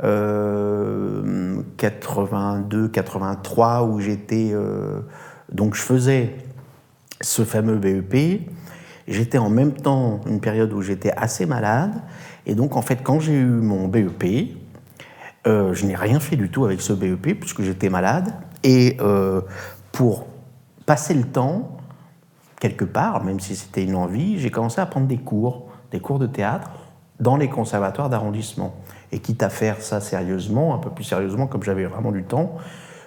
82-83 où j'étais donc je faisais ce fameux BEP. J'étais en même temps une période où j'étais assez malade. Et donc, en fait, quand j'ai eu mon BEP, euh, je n'ai rien fait du tout avec ce BEP puisque j'étais malade. Et euh, pour passer le temps, quelque part, même si c'était une envie, j'ai commencé à prendre des cours, des cours de théâtre dans les conservatoires d'arrondissement. Et quitte à faire ça sérieusement, un peu plus sérieusement, comme j'avais vraiment du temps,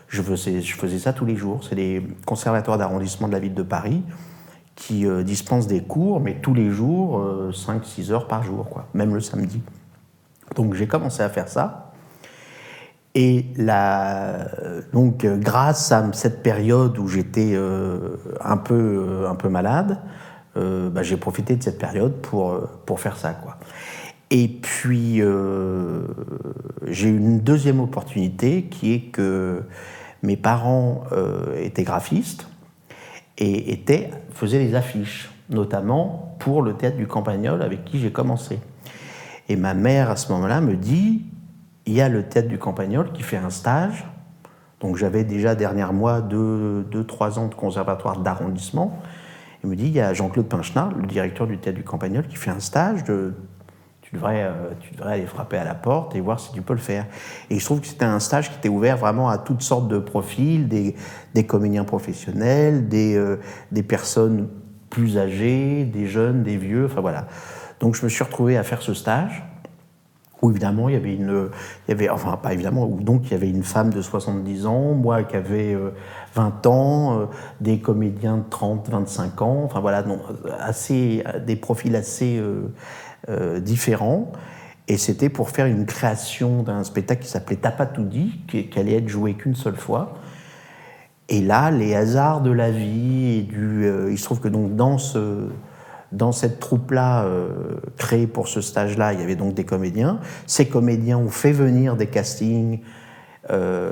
je faisais, je faisais ça tous les jours. C'est les conservatoires d'arrondissement de la ville de Paris qui euh, dispensent des cours, mais tous les jours, 5-6 heures par jour, quoi, même le samedi. Donc j'ai commencé à faire ça. Et donc, grâce à cette période où j'étais euh, un, peu, euh, un peu malade, euh, bah, j'ai profité de cette période pour, pour faire ça. Quoi. Et puis, j'ai eu une deuxième opportunité qui est que mes parents étaient graphistes et étaient, faisaient les affiches, notamment pour le théâtre du Campagnol avec qui j'ai commencé. Et ma mère, à ce moment-là, me dit il y a le théâtre du Campagnol qui fait un stage. Donc j'avais déjà dernière mois deux, deux, trois ans de conservatoire d'arrondissement. Il me dit, il y a Jean-Claude Pinchenard, le directeur du théâtre du Campagnol, qui fait un stage de... Tu devrais, euh, tu devrais aller frapper à la porte et voir si tu peux le faire. Et il se trouve que c'était un stage qui était ouvert vraiment à toutes sortes de profils, des, des comédiens professionnels, des, euh, des personnes plus âgées, des jeunes, des vieux, enfin voilà. Donc je me suis retrouvé à faire ce stage où évidemment il y avait une, il y avait, enfin pas évidemment, donc il y avait une femme de 70 ans, moi qui avais 20 euh, ans, euh, des comédiens de 30, 25 ans, enfin voilà, non, assez, des profils assez différents. Et c'était pour faire une création d'un spectacle qui s'appelait Tapatoudi, qui, allait être joué qu'une seule fois. Et là, les hasards de la vie et du, il se trouve que donc dans ce dans cette troupe-là, euh, créée pour ce stage-là, il y avait donc des comédiens. Ces comédiens ont fait venir des castings euh,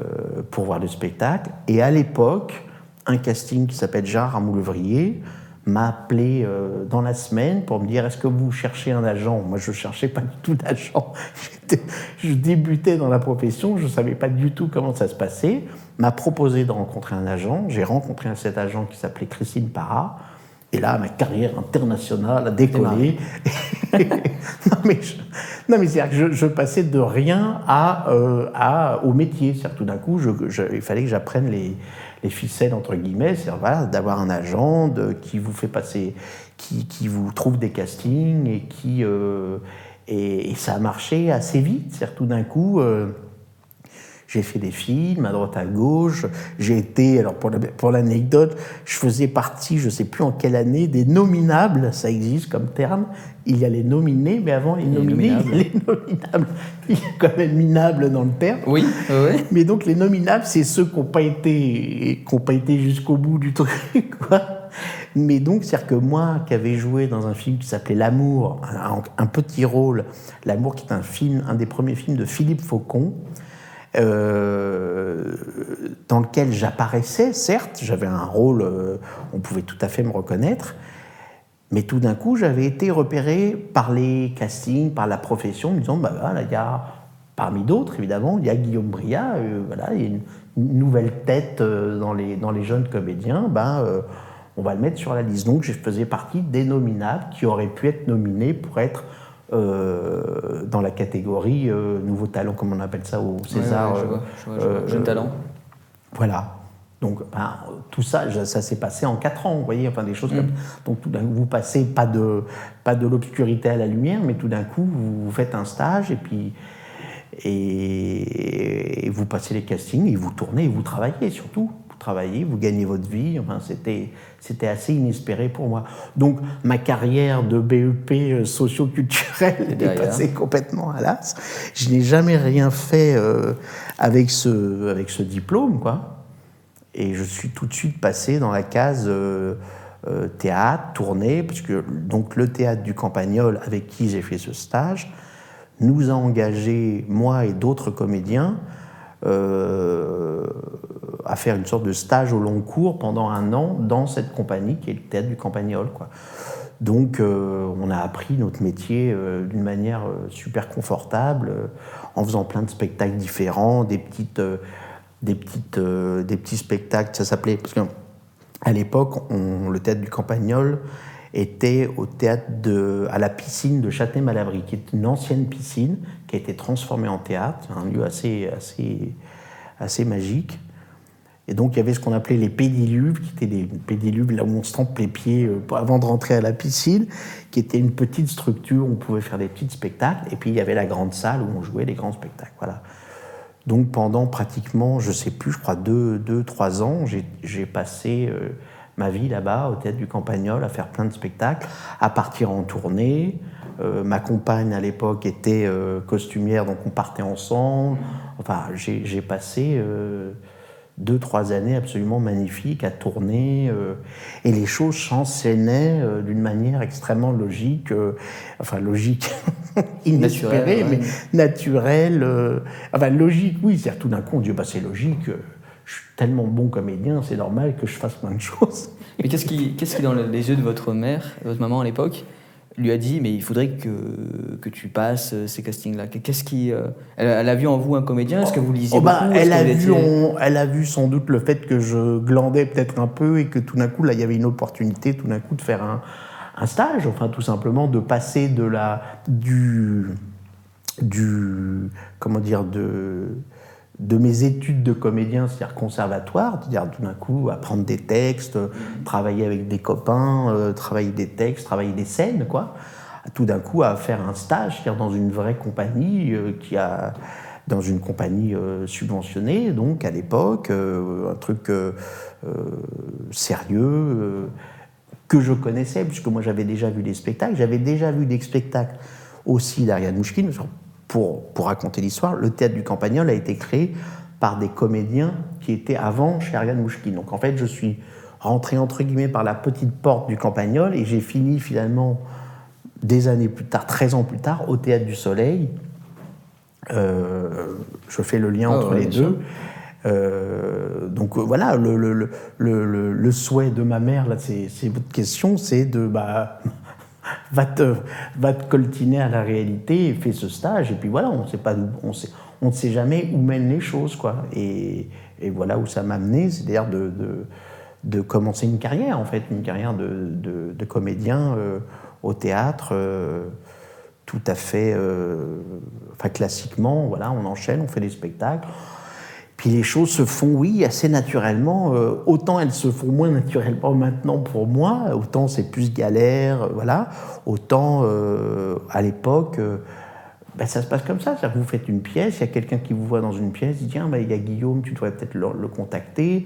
pour voir le spectacle. Et à l'époque, un casting qui s'appelle Jean Ramoulevrier m'a appelé euh, dans la semaine pour me dire est-ce que vous cherchez un agent? Moi, je ne cherchais pas du tout d'agent. je débutais dans la profession, je ne savais pas du tout comment ça se passait. M'a proposé de rencontrer un agent. J'ai rencontré cet agent qui s'appelait Christine Parra et là, ma carrière internationale a décollé. non, mais, non, mais c'est-à-dire que je, passais de rien à, euh, à au métier. C'est-à-dire tout d'un coup, il fallait que j'apprenne les, les, ficelles, entre guillemets. Voilà, d'avoir un agent qui vous fait passer, qui, qui, vous trouve des castings et qui. Euh, et, ça a marché assez vite. C'est-à-dire tout d'un coup. Euh, J'ai fait des films à droite à gauche. J'ai été, alors pour l'anecdote, je faisais partie, je ne sais plus en quelle année, des nominables, ça existe comme terme. Il y a les nominés, mais avant les nominés, il y a les nominables. Il y a quand même minable dans le terme. Oui, oui. Mais donc les nominables, c'est ceux qui n'ont pas été, pas été jusqu'au bout du truc, quoi. Mais donc, c'est-à-dire que moi, qui avais joué dans un film qui s'appelait L'amour, un, petit rôle, L'amour qui est un film, un des premiers films de Philippe Faucon, euh, dans lequel j'apparaissais, certes, j'avais un rôle, euh, on pouvait tout à fait me reconnaître, mais tout d'un coup, j'avais été repéré par les castings, par la profession, me disant, bah voilà, il y a, parmi d'autres évidemment, il y a Guillaume Bria, euh, voilà, il y a une, nouvelle tête dans, les, dans les jeunes comédiens, ben, on va le mettre sur la liste. Donc je faisais partie des nominables qui auraient pu être nominés pour être euh, dans la catégorie euh, nouveau talent, comme on appelle ça au César. Euh, jeune talent. Voilà. Donc ben, tout ça, ça s'est passé en quatre ans, vous voyez, enfin des choses comme mm. Donc tout d'un coup, vous passez pas de, pas de l'obscurité à la lumière, mais tout d'un coup, vous, faites un stage et puis et, vous passez les castings, et vous tournez, et vous travaillez surtout travailler, vous gagnez votre vie. Enfin, c'était, c'était assez inespéré pour moi. Donc, ma carrière de BEP euh, socio-culturel est passée complètement à l'as. Je n'ai jamais rien fait euh, avec, ce, avec ce diplôme, quoi. Et je suis tout de suite passé dans la case euh, théâtre, tournée, puisque donc le théâtre du Campagnol, avec qui j'ai fait ce stage, nous a engagés, moi et d'autres comédiens, euh, à faire une sorte de stage au long cours pendant un an dans cette compagnie qui est le théâtre du Campagnol. Donc euh, on a appris notre métier euh, d'une manière super confortable, en faisant plein de spectacles différents, des, petites, des, petites, des petits spectacles, ça s'appelait... Parce qu'à l'époque, le théâtre du Campagnol était au théâtre de, à la piscine de Châtenay-Malabry, qui est une ancienne piscine qui a été transformée en théâtre, un lieu assez, assez, assez magique. Et donc il y avait ce qu'on appelait les pédiluves, qui étaient des pédiluves là où on se trempe les pieds euh, avant de rentrer à la piscine, qui était une petite structure où on pouvait faire des petits spectacles. Et puis il y avait la grande salle où on jouait les grands spectacles. Voilà. Donc pendant pratiquement, je sais plus, je crois deux, deux trois ans, j'ai passé euh, ma vie là-bas, au théâtre du Campagnol, à faire plein de spectacles, à partir en tournée. Euh, ma compagne à l'époque était euh, costumière, donc on partait ensemble. Enfin, j'ai passé deux, trois années absolument magnifiques à tourner. et les choses s'enchaînaient d'une manière extrêmement logique. enfin, logique, inespérée, mais naturelle. enfin, logique, oui. C'est-à-dire tout d'un coup, on dit, bah, c'est logique je suis tellement bon comédien, c'est normal que je fasse plein de choses. Mais qu'est-ce qui, qu'est-ce qui, dans les yeux de votre mère, votre maman à l'époque, lui a dit mais il faudrait que, que tu passes ces castings-là. Qu'est-ce qui, euh, elle, a vu en vous un comédien? Est-ce que vous lisiez oh, bah, elle, a vu elle a vu sans doute le fait que je glandais peut-être un peu et que tout d'un coup, là, il y avait une opportunité tout d'un coup de faire un, un stage, enfin tout simplement de passer de la, du, du, comment dire, de de mes études de comédien, c'est-à-dire conservatoire, c'est-à-dire tout d'un coup apprendre des textes, travailler avec des copains, euh, travailler des textes, travailler des scènes, quoi. Tout d'un coup à faire un stage, c'est-à-dire dans une vraie compagnie euh, qui a dans une compagnie euh, subventionnée, donc à l'époque, un truc sérieux que je connaissais puisque moi j'avais déjà vu des spectacles, j'avais déjà vu des spectacles aussi d'Ariane Mouchkine pour, pour raconter l'histoire, le théâtre du Campagnol a été créé par des comédiens qui étaient avant chez Ariane Mouchkine. Donc en fait, je suis rentré entre guillemets par la petite porte du Campagnol et j'ai fini finalement des années plus tard, 13 ans plus tard, au Théâtre du Soleil. Euh, je fais le lien ah entre les deux. Euh, donc voilà, le, le, le, le, souhait de ma mère, là, c'est votre question, c'est de bah, va te, va te coltiner à la réalité fais ce stage. Et puis voilà, on sait pas, on on ne sait jamais où mènent les choses, quoi. Et, et voilà où ça m'a amené, c'est-à-dire de, de, de, commencer une carrière, en fait, une carrière de, de comédien euh, au théâtre, euh, tout à fait, euh, enfin classiquement, voilà, on enchaîne, on fait des spectacles. Puis les choses se font, oui, assez naturellement. Euh, autant elles se font moins naturellement maintenant pour moi, autant c'est plus galère, euh, voilà. Autant euh, à l'époque, ben, ça se passe comme ça. vous faites une pièce, il y a quelqu'un qui vous voit dans une pièce, il dit Tiens, ben, il y a Guillaume, tu devrais peut-être le, contacter.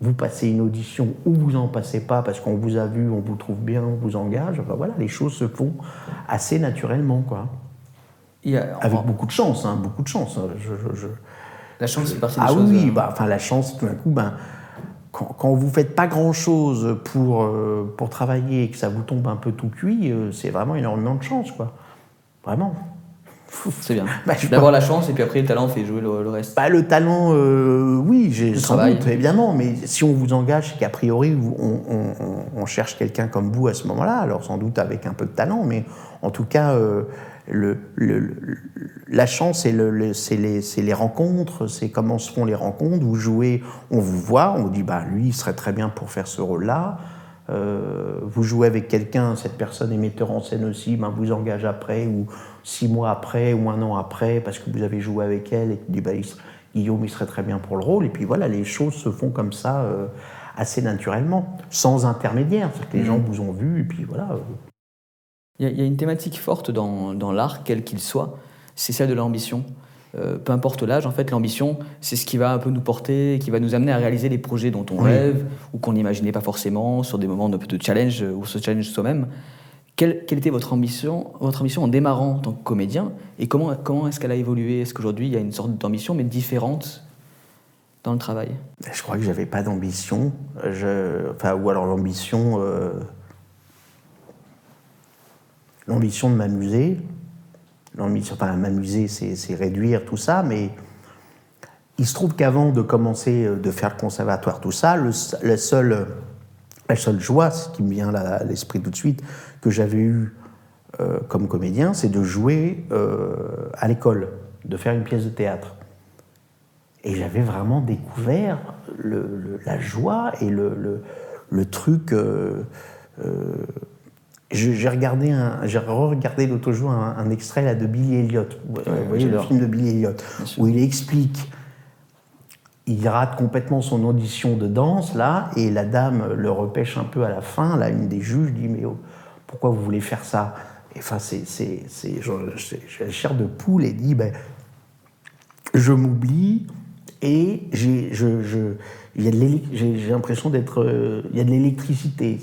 Vous passez une audition ou vous n'en passez pas parce qu'on vous a vu, on vous trouve bien, on vous engage. Enfin, voilà, les choses se font assez naturellement. Quoi. Avec beaucoup de chance, hein, beaucoup de chance. La chance, c'est partie des ah choses. Ah oui, euh, bah, enfin, la chance, tout d'un coup, ben, quand, vous ne faites pas grand-chose pour, euh, pour travailler et que ça vous tombe un peu tout cuit, euh, c'est vraiment énormément de chance. Quoi. Vraiment. C'est bien. Bah, D'avoir la chance et puis après le talent fait jouer le, reste. Bah, le talent, euh, oui, j'ai sans doute, évidemment, mais si on vous engage, c'est qu'a priori, on, cherche quelqu'un comme vous à ce moment-là, alors sans doute avec un peu de talent, mais en tout cas, euh, le, la chance, c'est les, les, rencontres, c'est comment se font les rencontres. Vous jouez, on vous voit, on vous dit, bah, lui, il serait très bien pour faire ce rôle-là. Euh, vous jouez avec quelqu'un, cette personne est metteur en scène aussi, ben vous engage après, ou six mois après, ou un an après, parce que vous avez joué avec elle, et dit, bah, Guillaume, il serait très bien pour le rôle. Et puis voilà, les choses se font comme ça, euh, assez naturellement, sans intermédiaire. Que les mmh. gens vous ont vu, et puis voilà. Il y, a une thématique forte dans, dans l'art, quel qu'il soit, c'est celle de l'ambition. Euh, peu importe l'âge, en fait, l'ambition, c'est ce qui va un peu nous porter, qui va nous amener à réaliser les projets dont on rêve ou qu'on n'imaginait pas forcément, sur des moments de, de challenge ou se challenge soi-même. Quelle, était votre ambition, votre ambition en démarrant en tant que comédien et comment, comment est-ce qu'elle a évolué? Est-ce qu'aujourd'hui il y a une sorte d'ambition mais différente dans le travail? Je crois que j'avais pas d'ambition, enfin, ou alors l'ambition, euh, l'ambition de m'amuser, enfin, m'amuser, c'est réduire tout ça, mais il se trouve qu'avant de commencer euh, de faire le conservatoire, tout ça, le, seul, la seule joie, ce qui me vient à l'esprit tout de suite, que j'avais eu euh, comme comédien, c'est de jouer euh, à l'école, de faire une pièce de théâtre. Et j'avais vraiment découvert la joie et le, truc. J'ai regardé, j'ai regardé l'autre jour un, extrait là, de Billy Elliot. Vous voyez le film de Billy Elliot, où il explique, il rate complètement son audition de danse là, et la dame le repêche un peu à la fin. Là, une des juges dit mais oh, pourquoi vous voulez faire ça? Enfin, c'est, la chair de poule et dit ben, je m'oublie et j'ai, l'impression d'être, euh, il y a de l'électricité.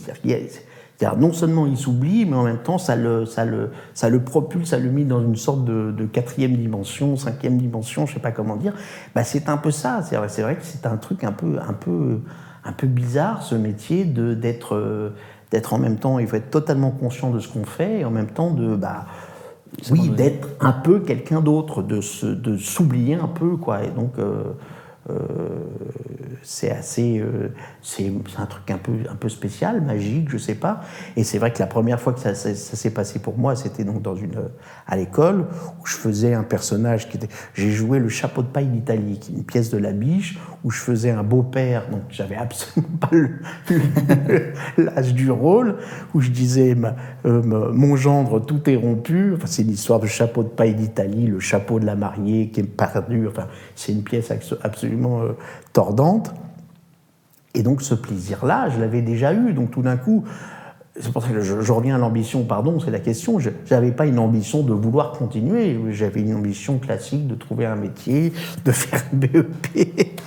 C'est-à-dire non seulement il s'oublie, mais en même temps, ça le, ça, le, ça le propulse, ça le met dans une sorte de, quatrième dimension, cinquième dimension, je sais pas comment dire. Bah, c'est un peu ça. C'est vrai, vrai, que c'est un truc un peu, un, peu, un peu bizarre, ce métier d'être d'être en même temps, il faut être totalement conscient de ce qu'on fait, et en même temps de... Bah, oui, d'être un peu quelqu'un d'autre, de s'oublier un peu, quoi. Et donc, euh, euh, c'est assez, euh, c'est un truc un peu, un peu spécial, magique, je sais pas. Et c'est vrai que la première fois que ça, s'est passé pour moi, c'était donc dans une, à l'école où je faisais un personnage qui était, j'ai joué le chapeau de paille d'Italie, qui est une pièce de la biche où je faisais un beau-père, donc j'avais absolument pas l'âge du rôle, où je disais euh, mon gendre tout est rompu. Enfin, c'est l'histoire de chapeau de paille d'Italie, le chapeau de la mariée qui est perdu. Enfin, c'est une pièce absolument euh, tordante. Et donc ce plaisir-là, je l'avais déjà eu. Donc tout d'un coup, c'est pour ça que je, reviens à l'ambition, pardon, c'est la question. Je n'avais pas une ambition de vouloir continuer. J'avais une ambition classique de trouver un métier, de faire un BEP,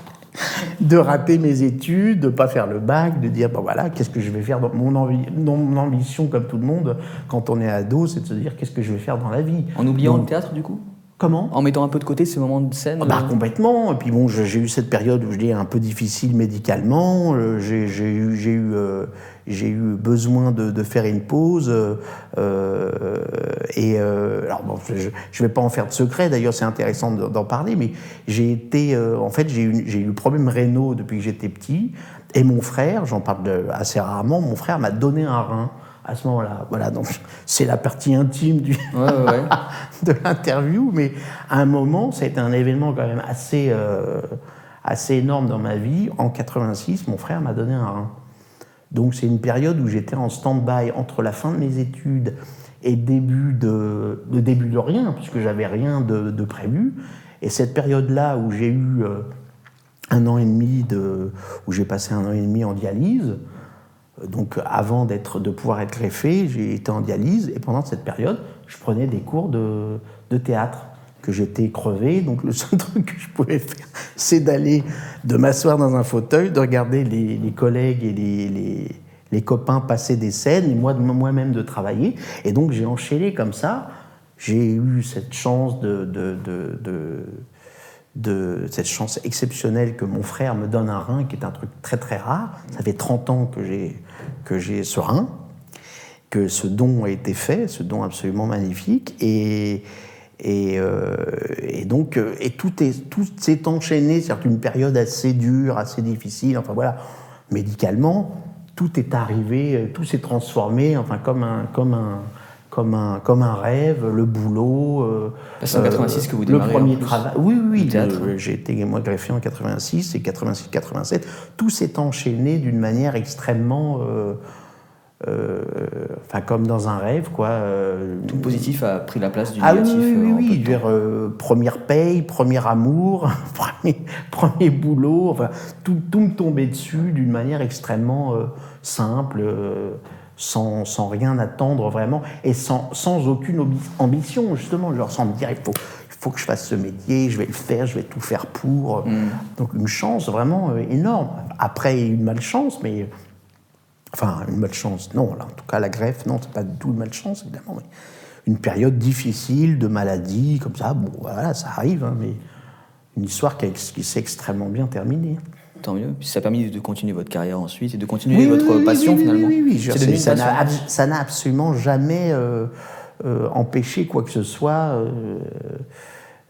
de rater mes études, de pas faire le bac, de dire, bon voilà, qu'est-ce que je vais faire dans mon, envie, mon ambition, comme tout le monde, quand on est ado, c'est de se dire, qu'est-ce que je vais faire dans la vie? En oubliant le théâtre, du coup? Comment En mettant un peu de côté ces moments de scène bah, euh Complètement. Et puis bon, j'ai eu cette période où je dis un peu difficile médicalement. Euh, j'ai eu, j'ai eu, euh, j'ai eu besoin de, de, faire une pause. et alors bon, je ne vais pas en faire de secret. D'ailleurs, c'est intéressant d'en parler. Mais j'ai été, en fait, j'ai eu, j'ai eu le problème rénal depuis que j'étais petit. Et mon frère, j'en parle assez rarement, mon frère m'a donné un rein à ce moment-là. Voilà, donc c'est la partie intime du de l'interview, mais à un moment, été un événement quand même assez, euh, assez énorme dans ma vie. En 86, mon frère m'a donné un rein. Donc c'est une période où j'étais en stand-by entre la fin de mes études et début de, de début de rien, puisque j'avais rien de, de, prévu. Et cette période-là où j'ai eu euh, un an et demi de, où j'ai passé un an et demi en dialyse, donc avant de pouvoir être greffé, j'ai été en dialyse et pendant cette période, je prenais des cours de, théâtre que j'étais crevé, donc le seul truc que je pouvais faire, c'est d'aller, de m'asseoir dans un fauteuil, de regarder les, collègues et les, copains passer des scènes, et moi moi-même de travailler. Et donc j'ai enchaîné comme ça. J'ai eu cette chance de, cette chance exceptionnelle que mon frère me donne un rein, qui est un truc très très rare. Ça fait 30 ans que j'ai que j'ai ce rein, que ce don a été fait, ce don absolument magnifique, et et, euh, et, donc, euh, et tout est tout s'est enchaîné, c'est une période assez dure, assez difficile. Enfin voilà, médicalement, tout est arrivé, euh, tout s'est transformé, enfin comme un comme un comme un, comme un rêve, le boulot. Euh, c'est en 86 que vous démarrez. Le premier travail. Oui, oui, oui. J'ai été moi greffé en 86 et 86-87. Tout s'est enchaîné d'une manière extrêmement euh, enfin comme dans un rêve quoi. Euh, tout positif a pris la place du ah négatif. Oui, oui, oui, euh, première paye, premier amour, premier, premier boulot, enfin tout, tout me tombait dessus d'une manière extrêmement simple. Sans, sans, rien attendre vraiment et sans, sans aucune ambition justement genre sans me dire il faut, il faut que je fasse ce métier je vais le faire je vais tout faire pour mm. donc une chance vraiment énorme après une malchance mais Enfin, une malchance, non. Là, en tout cas, la greffe, non, c'est pas du tout une malchance, évidemment. Mais une période difficile de maladie, comme ça, bon, voilà, ça arrive, hein, mais une histoire qui, s'est extrêmement bien terminée. Tant mieux. Puis ça a permis de continuer votre carrière ensuite et de continuer votre passion, finalement. Oui, oui, oui. ça n'a absolument jamais euh, euh, empêché quoi que ce soit. Euh,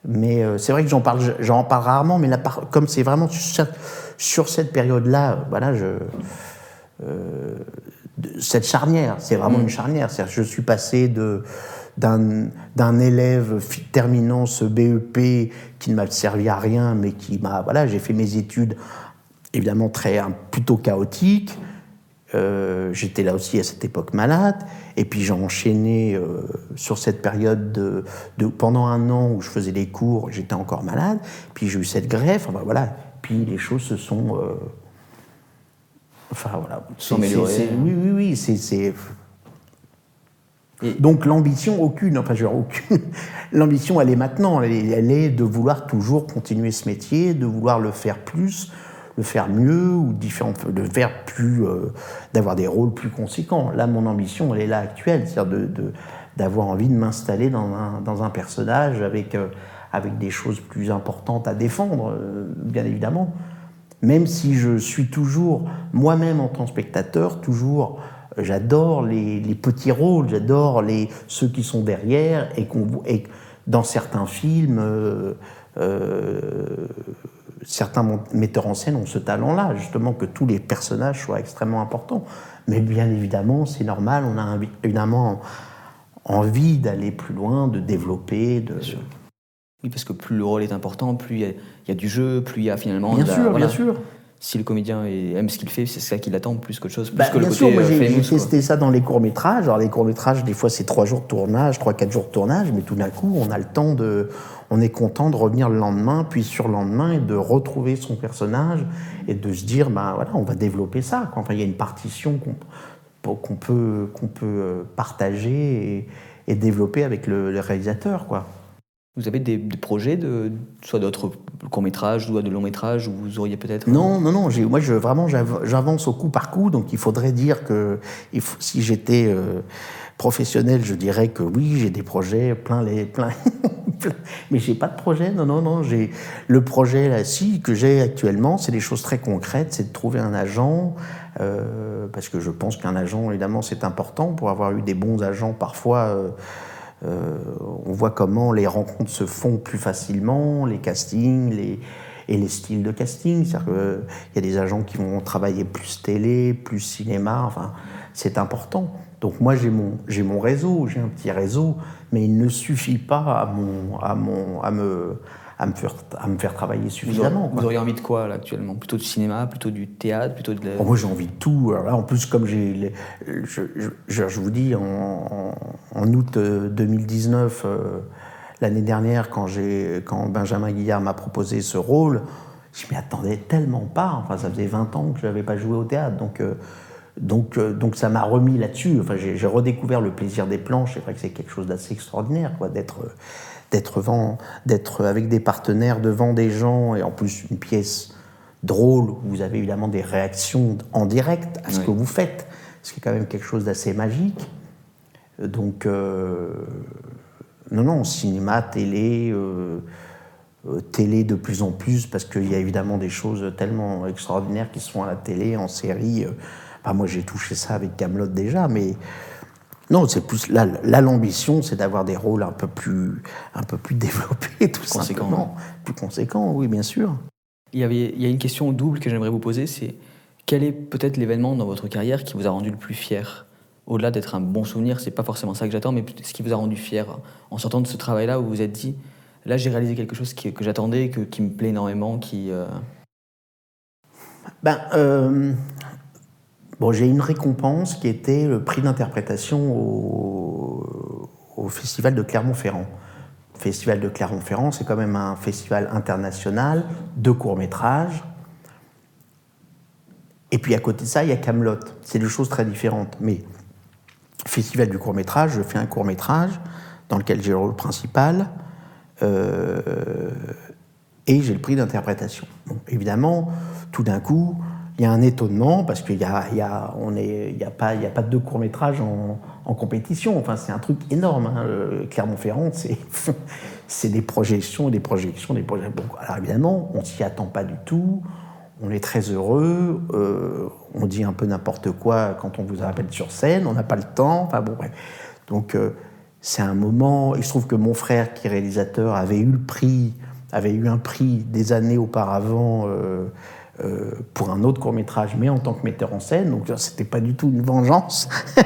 mais c'est vrai que j'en parle, j'en parle rarement, mais là, comme c'est vraiment sur, sur cette période-là, voilà, je cette charnière. C'est vraiment mm. une charnière. Je suis passé de d'un élève terminant ce BEP qui ne m'a servi à rien, mais qui m'a voilà, j'ai fait mes études évidemment très plutôt chaotiques. Euh, j'étais là aussi à cette époque malade, et puis j'ai enchaîné euh, sur cette période de, de, pendant un an où je faisais des cours, j'étais encore malade, puis j'ai eu cette greffe, enfin voilà, puis les choses se sont Enfin voilà. S'améliorer. Oui, oui, oui. C'est. Donc l'ambition, aucune, enfin je aucune. l'ambition, elle est maintenant, elle est, de vouloir toujours continuer ce métier, de vouloir le faire plus, faire mieux, ou de faire plus, euh, d'avoir des rôles plus conséquents. Là, mon ambition, elle est là actuelle, c'est-à-dire de, d'avoir envie de m'installer dans un, dans un personnage avec, euh, avec des choses plus importantes à défendre, euh, bien évidemment même si je suis toujours, moi-même en tant que spectateur, toujours, j'adore les, petits rôles, j'adore les, ceux qui sont derrière, et, et dans certains films, certains metteurs en scène ont ce talent-là, justement, que tous les personnages soient extrêmement importants. Mais bien évidemment, c'est normal, on a évidemment envie d'aller plus loin, de développer, de... Oui, parce que plus le rôle est important, plus il y, a du jeu, plus il y a finalement. Bien sûr, bien sûr. Si le comédien aime ce qu'il fait, c'est ça qui l'attend plus qu'autre chose. Plus bah, que bien le sûr, moi j'ai euh, testé ça dans les courts-métrages. Alors, les courts-métrages, des fois, c'est trois jours de tournage, trois, quatre jours de tournage, mais tout d'un coup, on a le temps de. On est content de revenir le lendemain, puis sur le lendemain, et de retrouver son personnage et de se dire, ben voilà, on va développer ça. Enfin, il y a une partition qu'on peut, qu'on peut euh, partager et, développer avec le, le réalisateur, quoi. Vous avez des, projets, de, soit d'autres courts-métrages, soit de longs-métrages, où vous auriez peut-être... Non, non, non. Moi, je, vraiment, j'avance au coup par coup. Donc, il faudrait dire que si j'étais euh, professionnel, je dirais que oui, j'ai des projets plein les... Plein, mais j'ai pas de projet. Non, non, non. J'ai le projet là, si que j'ai actuellement, c'est des choses très concrètes. C'est de trouver un agent, euh, parce que je pense qu'un agent, évidemment, c'est important pour avoir eu des bons agents parfois. Euh, euh, on voit comment les rencontres se font plus facilement, les castings, les, et les styles de casting. C'est-à-dire qu'il y a des agents qui vont travailler plus télé, plus cinéma, enfin, c'est important. Donc moi, j'ai mon, j'ai mon réseau, j'ai un petit réseau, mais il ne suffit pas à, mon, à, mon, à, me, à me faire, à me faire travailler suffisamment. Vous, auriez envie de quoi là, actuellement? Plutôt du cinéma, plutôt du théâtre, plutôt de oh, Moi j'ai envie de tout. là, en plus, comme j'ai. Je, je, je, vous dis, en, en, août 2019, euh, euh, l'année dernière, quand, quand Benjamin Guillard m'a proposé ce rôle, je m'y attendais tellement pas. Enfin, ça faisait 20 ans que je n'avais pas joué au théâtre. Donc. Euh, donc, donc ça m'a remis là-dessus. Enfin, j'ai redécouvert le plaisir des planches. C'est vrai que c'est quelque chose d'assez extraordinaire, quoi, d'être d'être d'être avec des partenaires devant des gens et en plus une pièce drôle où vous avez évidemment des réactions en direct à ce que vous faites, ce qui est quand même quelque chose d'assez magique. Donc, euh, non, non, cinéma, télé, euh, euh, télé de plus en plus, parce qu'il y a évidemment des choses tellement extraordinaires qui sont à la télé, en série. Moi, j'ai touché ça avec Camelot déjà, mais non, c'est plus là, l'ambition, c'est d'avoir des rôles un peu plus, un peu plus développés, tout simplement, plus conséquents, oui, bien sûr. Il y avait, il y a une question double que j'aimerais vous poser, c'est quel est peut-être l'événement dans votre carrière qui vous a rendu le plus fier? Au-delà d'être un bon souvenir, c'est pas forcément ça que j'attends, mais ce qui vous a rendu fier en sortant de ce travail-là où vous vous êtes dit, là j'ai réalisé quelque chose qui, que j'attendais, que, qui me plaît énormément, qui. Euh, ben, euh, Bon, j'ai une récompense qui était le prix d'interprétation au, Festival de Clermont-Ferrand. Le Festival de Clermont-Ferrand, c'est quand même un festival international de courts-métrages. Et puis à côté de ça, il y a Camelot. C'est deux choses très différentes. Mais Festival du court-métrage, je fais un court-métrage dans lequel j'ai le rôle principal. Euh, et j'ai le prix d'interprétation. évidemment, tout d'un coup, il y a un étonnement parce qu'il n'y a, y a, a, pas, a pas de deux courts-métrages en, compétition. Enfin, c'est un truc énorme. Hein. Clermont-Ferrand, c'est des projections, des projections, des projections. alors évidemment, on s'y attend pas du tout. On est très heureux. Euh, on dit un peu n'importe quoi quand on vous appelle sur scène. On n'a pas le temps. Enfin bon. Donc, euh, c'est un moment. Il se trouve que mon frère, qui est réalisateur, avait eu le prix, avait eu un prix des années auparavant. Euh, euh, pour un autre court métrage, mais en tant que metteur en scène. Donc c'était pas du tout une vengeance.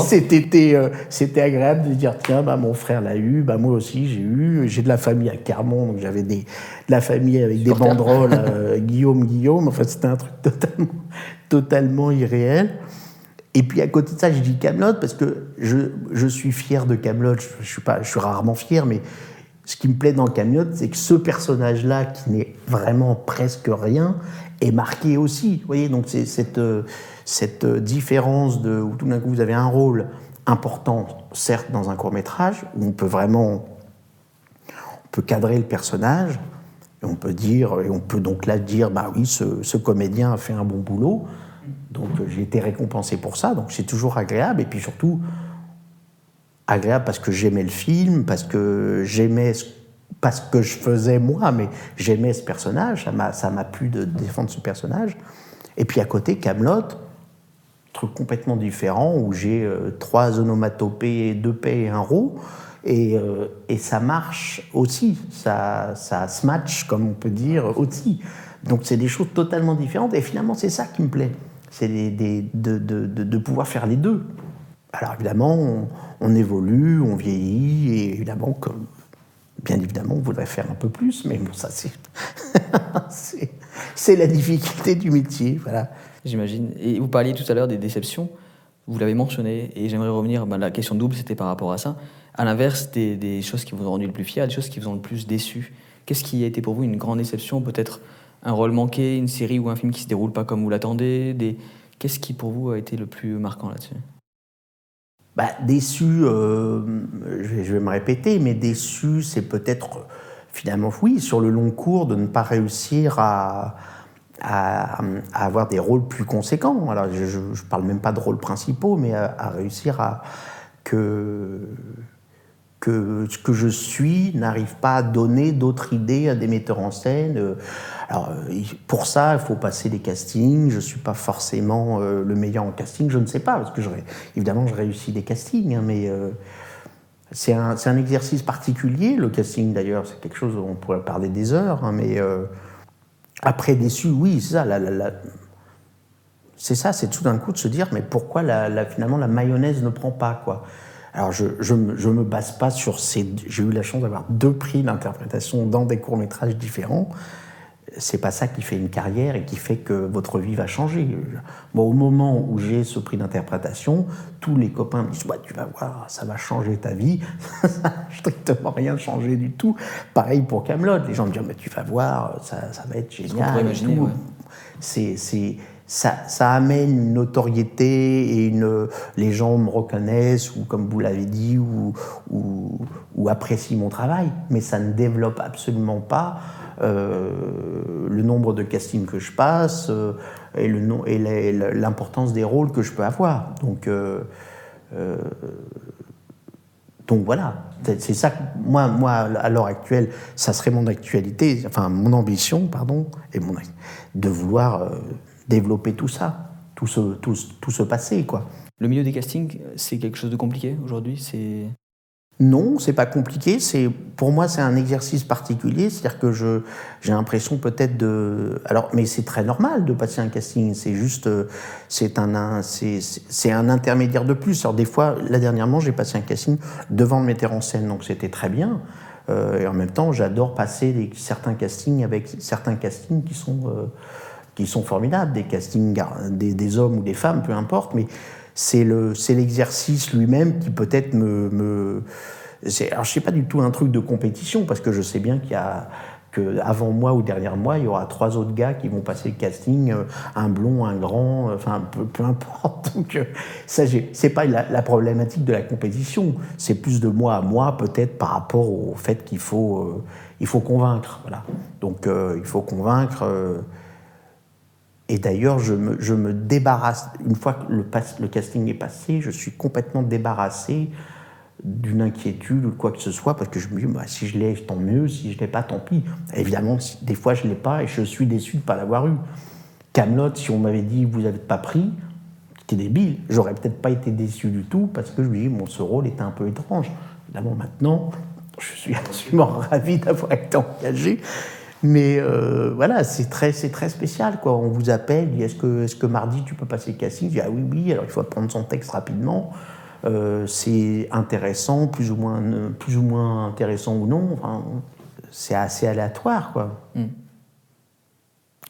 C'était euh, c'était agréable de dire tiens bah mon frère l'a eu, bah moi aussi j'ai eu. J'ai de la famille à Carmont, donc j'avais des de la famille avec des banderoles euh, Guillaume Guillaume. Enfin c'était un truc totalement totalement irréel. Et puis à côté de ça, je dis Camelot parce que je, je suis fier de Camelot. Je, je, suis pas, je suis rarement fier, mais ce qui me plaît dans Cagnotte, c'est que ce personnage-là, qui n'est vraiment presque rien, est marqué aussi. Vous voyez, donc c'est cette, cette différence de, où tout d'un coup vous avez un rôle important, certes dans un court métrage, où on peut vraiment, on peut cadrer le personnage, et on peut dire, et on peut donc là dire, bah oui, ce, ce comédien a fait un bon boulot, donc j'ai été récompensé pour ça, donc c'est toujours agréable, et puis surtout, agréable parce que j'aimais le film, parce que j'aimais ce que je faisais moi, mais j'aimais ce personnage, ça m'a plu de défendre ce personnage. Et puis à côté, Camelot, truc complètement différent où j'ai euh, trois onomatopées, deux paix et un roux, et, euh, et, ça marche aussi, ça, ça se match, comme on peut dire, aussi. Donc c'est des choses totalement différentes, et finalement c'est ça qui me plaît, c'est de, de, de pouvoir faire les deux. Alors évidemment, on, évolue, on vieillit, et évidemment, comme, bien évidemment, on voudrait faire un peu plus, mais bon, ça c'est, c'est la difficulté du métier, voilà. J'imagine. Et vous parliez tout à l'heure des déceptions, vous l'avez mentionné, et j'aimerais revenir, ben, la question double, c'était par rapport à ça. À l'inverse, des, choses qui vous ont rendu le plus fier, des choses qui vous ont le plus déçu. Qu'est-ce qui a été pour vous une grande déception Peut-être un rôle manqué, une série ou un film qui se déroule pas comme vous l'attendez. Qu'est-ce qui pour vous a été le plus marquant là-dessus? Bah, déçu, euh, je, vais, me répéter, mais déçu, c'est peut-être finalement, oui, sur le long cours, de ne pas réussir à, avoir des rôles plus conséquents. Alors, je ne parle même pas de rôles principaux, mais à, réussir à que, que ce que je suis n'arrive pas à donner d'autres idées à des metteurs en scène. Alors, euh, pour ça, il faut passer des castings. Je ne suis pas forcément euh, le meilleur en casting, je ne sais pas, parce que évidemment, je réussis des castings, hein, mais euh, c'est un, exercice particulier, le casting d'ailleurs, c'est quelque chose où on pourrait parler des heures, hein, mais après déçu, oui, c'est ça. c'est ça, c'est tout d'un coup de se dire, mais pourquoi finalement la mayonnaise ne prend pas, quoi? Alors, je ne me base pas sur ces. J'ai eu la chance d'avoir deux prix d'interprétation dans des courts-métrages différents c'est pas ça qui fait une carrière et qui fait que votre vie va changer. au moment où j'ai ce prix d'interprétation, tous les copains me disent Tu vas voir, ça va changer ta vie. ça n'a strictement rien changé du tout. Pareil pour Camelot. Les gens me disent Mais tu vas voir, ça, va être génial. C'est, ça, ça, amène une notoriété et une, les gens me reconnaissent ou comme vous l'avez dit ou, ou, ou, apprécient mon travail, mais ça ne développe absolument pas le nombre de castings que je passe euh, et l'importance des rôles que je peux avoir. Donc, euh, euh donc voilà, c'est ça. Moi, moi, à l'heure actuelle, ça serait mon actualité, enfin mon ambition, pardon, et mon de vouloir développer tout ça, tout ce, tout, tout ce passé, quoi. Le milieu des castings, c'est quelque chose de compliqué aujourd'hui C'est non, c'est pas compliqué. C'est pour moi c'est un exercice particulier, c'est-à-dire que je j'ai l'impression peut-être de alors mais c'est très normal de passer un casting. C'est juste c'est un c'est un intermédiaire de plus. Alors des fois, là dernièrement j'ai passé un casting devant le metteur en scène, donc c'était très bien. Euh, et en même temps, j'adore passer des, certains castings avec certains castings qui sont euh, qui sont formidables, des castings des, hommes ou des femmes, peu importe, mais c'est l'exercice lui-même qui peut-être me, me alors je sais pas du tout un truc de compétition parce que je sais bien qu'il y a que avant moi ou derrière moi, il y aura trois autres gars qui vont passer le casting, euh, un blond, un grand, euh, enfin peu, peu importe. Donc euh, ça, c'est pas la, la, problématique de la compétition, c'est plus de moi à moi peut-être par rapport au fait qu'il faut, il faut convaincre. Voilà. Donc il faut convaincre. Et d'ailleurs, je me, débarrasse, une fois que le, le, casting est passé, je suis complètement débarrassé d'une inquiétude ou quoi que ce soit, parce que je me dis, bah, si je l'ai, tant mieux, si je ne l'ai pas, tant pis. Évidemment, des fois, je ne l'ai pas et je suis déçu de ne pas l'avoir eu. Camelot, si on m'avait dit, vous n'avez pas pris, c'était débile. J'aurais peut-être pas été déçu du tout, parce que je me dis, bon, ce rôle était un peu étrange. Évidemment, maintenant, je suis absolument ravi d'avoir été engagé. Mais euh, voilà, c'est très, c'est très spécial. Quoi. On vous appelle, est-ce que, est-ce que mardi tu peux passer le casting Je dis ah oui, oui, alors il faut prendre son texte rapidement. Euh, c'est intéressant, plus ou, moins, plus ou moins intéressant ou non. Enfin, c'est assez aléatoire. Quoi. Hmm.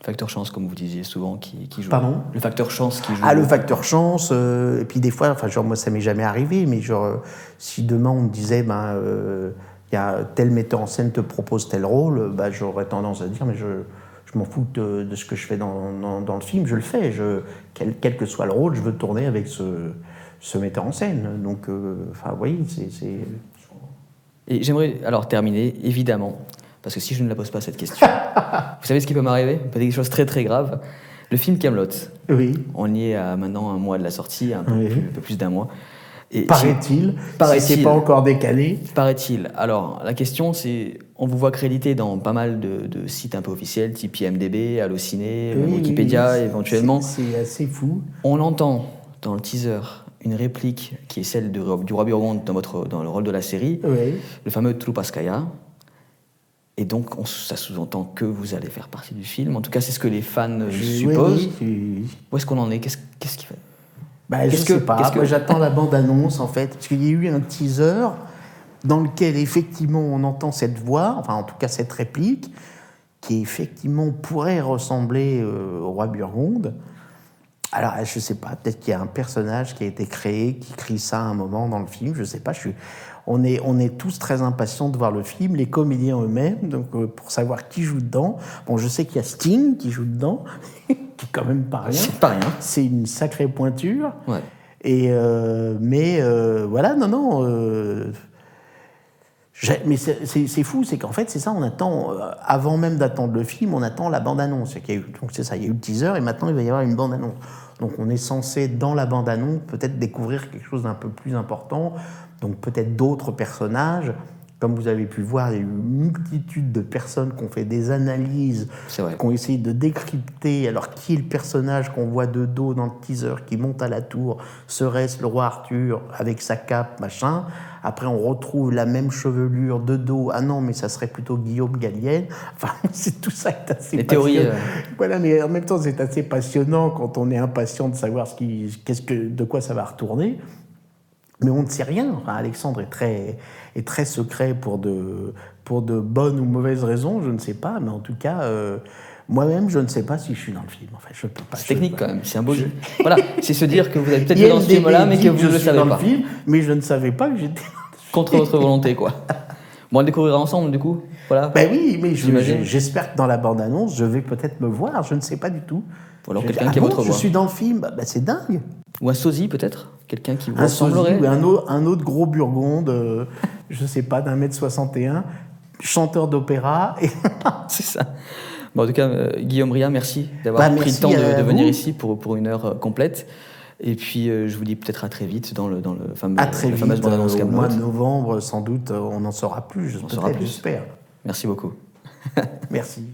Facteur chance, comme vous disiez souvent, qui, qui joue. Pardon? Le facteur chance qui joue. Ah, le facteur chance. Euh, et puis des fois, enfin, genre, moi, ça m'est jamais arrivé, mais genre, si demain on me disait, ben y a tel metteur en scène te propose tel rôle, bah, j'aurais tendance à dire, mais je, je m'en fous de, ce que je fais dans, dans, le film, je le fais. Je, quel, quel, que soit le rôle, je veux tourner avec ce, ce metteur en scène. Donc, euh, enfin, vous voyez, c'est. Et j'aimerais alors terminer, évidemment, parce que si je ne la pose pas cette question, vous savez ce qui peut m'arriver? Peut-être quelque chose de très très grave. Le film Camelot. Oui. On y est à maintenant un mois de la sortie, un peu, plus, un peu plus d'un mois. Paraît-il. Paraît si c'est pas encore décalé. Paraît-il. Alors, la question, c'est on vous voit crédité dans pas mal de, sites un peu officiels, type IMDB, Allociné, Wikipédia éventuellement. C'est assez fou. On entend dans le teaser une réplique qui est celle du, du roi Burgonde dans, votre, dans le rôle de la série, le fameux Trupaskaya. Et donc, ça sous-entend que vous allez faire partie du film. En tout cas, c'est ce que les fans supposent. Où est-ce qu'on en est? Qu'est-ce qui fait? Bah, sais pas. Moi, j'attends la bande-annonce, en fait? Parce qu'il y a eu un teaser dans lequel, effectivement, on entend cette voix, enfin, en tout cas, cette réplique, qui, effectivement, pourrait ressembler euh, au roi Burgonde. Alors, je sais pas, peut-être qu'il y a un personnage qui a été créé, qui crie ça à un moment dans le film, je sais pas. Je suis... on, est, on est tous très impatients de voir le film, les comédiens eux-mêmes, donc euh, pour savoir qui joue dedans. Bon, je sais qu'il y a Sting qui joue dedans, qui est quand même pas rien. C'est pas rien. C'est une sacrée pointure. Ouais. Et euh, mais euh, voilà, non, non. Mais c'est fou, c'est qu'en fait, c'est ça, on attend, avant même d'attendre le film, on attend la bande-annonce. Donc c'est ça, il y a eu le teaser et maintenant il va y avoir une bande-annonce. Donc on est censé, dans la bande-annonce, peut-être découvrir quelque chose d'un peu plus important, donc peut-être d'autres personnages. Comme vous avez pu voir, il y a eu une multitude de personnes qui ont fait des analyses, qui ont essayé de décrypter. Alors, qui est le personnage qu'on voit de dos dans le teaser qui monte à la tour? Serait-ce le roi Arthur avec sa cape, machin? Après, on retrouve la même chevelure de dos. Ah non, mais ça serait plutôt Guillaume Gallienne. Enfin, c'est tout ça qui est assez Les théories. Euh. Voilà, mais en même temps, c'est assez passionnant quand on est impatient de savoir ce qui, qu'est-ce que, de quoi ça va retourner. Mais on ne sait rien. Enfin, Alexandre est très, est très secret pour de, pour de bonnes ou mauvaises raisons, je ne sais pas. Mais en tout cas, euh, moi-même, je ne sais pas si je suis dans le film. Enfin, je peux pas. C'est technique quand même, c'est un beau jeu. Voilà, c'est se dire que vous avez peut-être dans ce film-là, mais que vous ne le savez dans pas. Le film, mais je ne savais pas que j'étais. Contre votre volonté, quoi. Bon, on le découvrira ensemble, du coup. Voilà. Ben oui, mais j'espère que dans la bande-annonce, je vais peut-être me voir, je ne sais pas du tout. Ou alors quelqu'un qui a ah votre Je suis dans le film, bah, c'est dingue. Ou un sosie, peut-être Quelqu'un qui vous un ressemblerait ou un, autre, un autre gros burgonde, euh, je ne sais pas, d'un mètre 61, chanteur d'opéra. Et... c'est ça. Bon, en tout cas, euh, Guillaume Ria, merci d'avoir bah, pris le temps de, venir ici pour, pour une heure euh, complète. Et puis, je vous dis peut-être à très vite dans le, dans le fameux, à très vite, Au mois de novembre, sans doute, on en saura plus, j'espère. Merci beaucoup. Merci.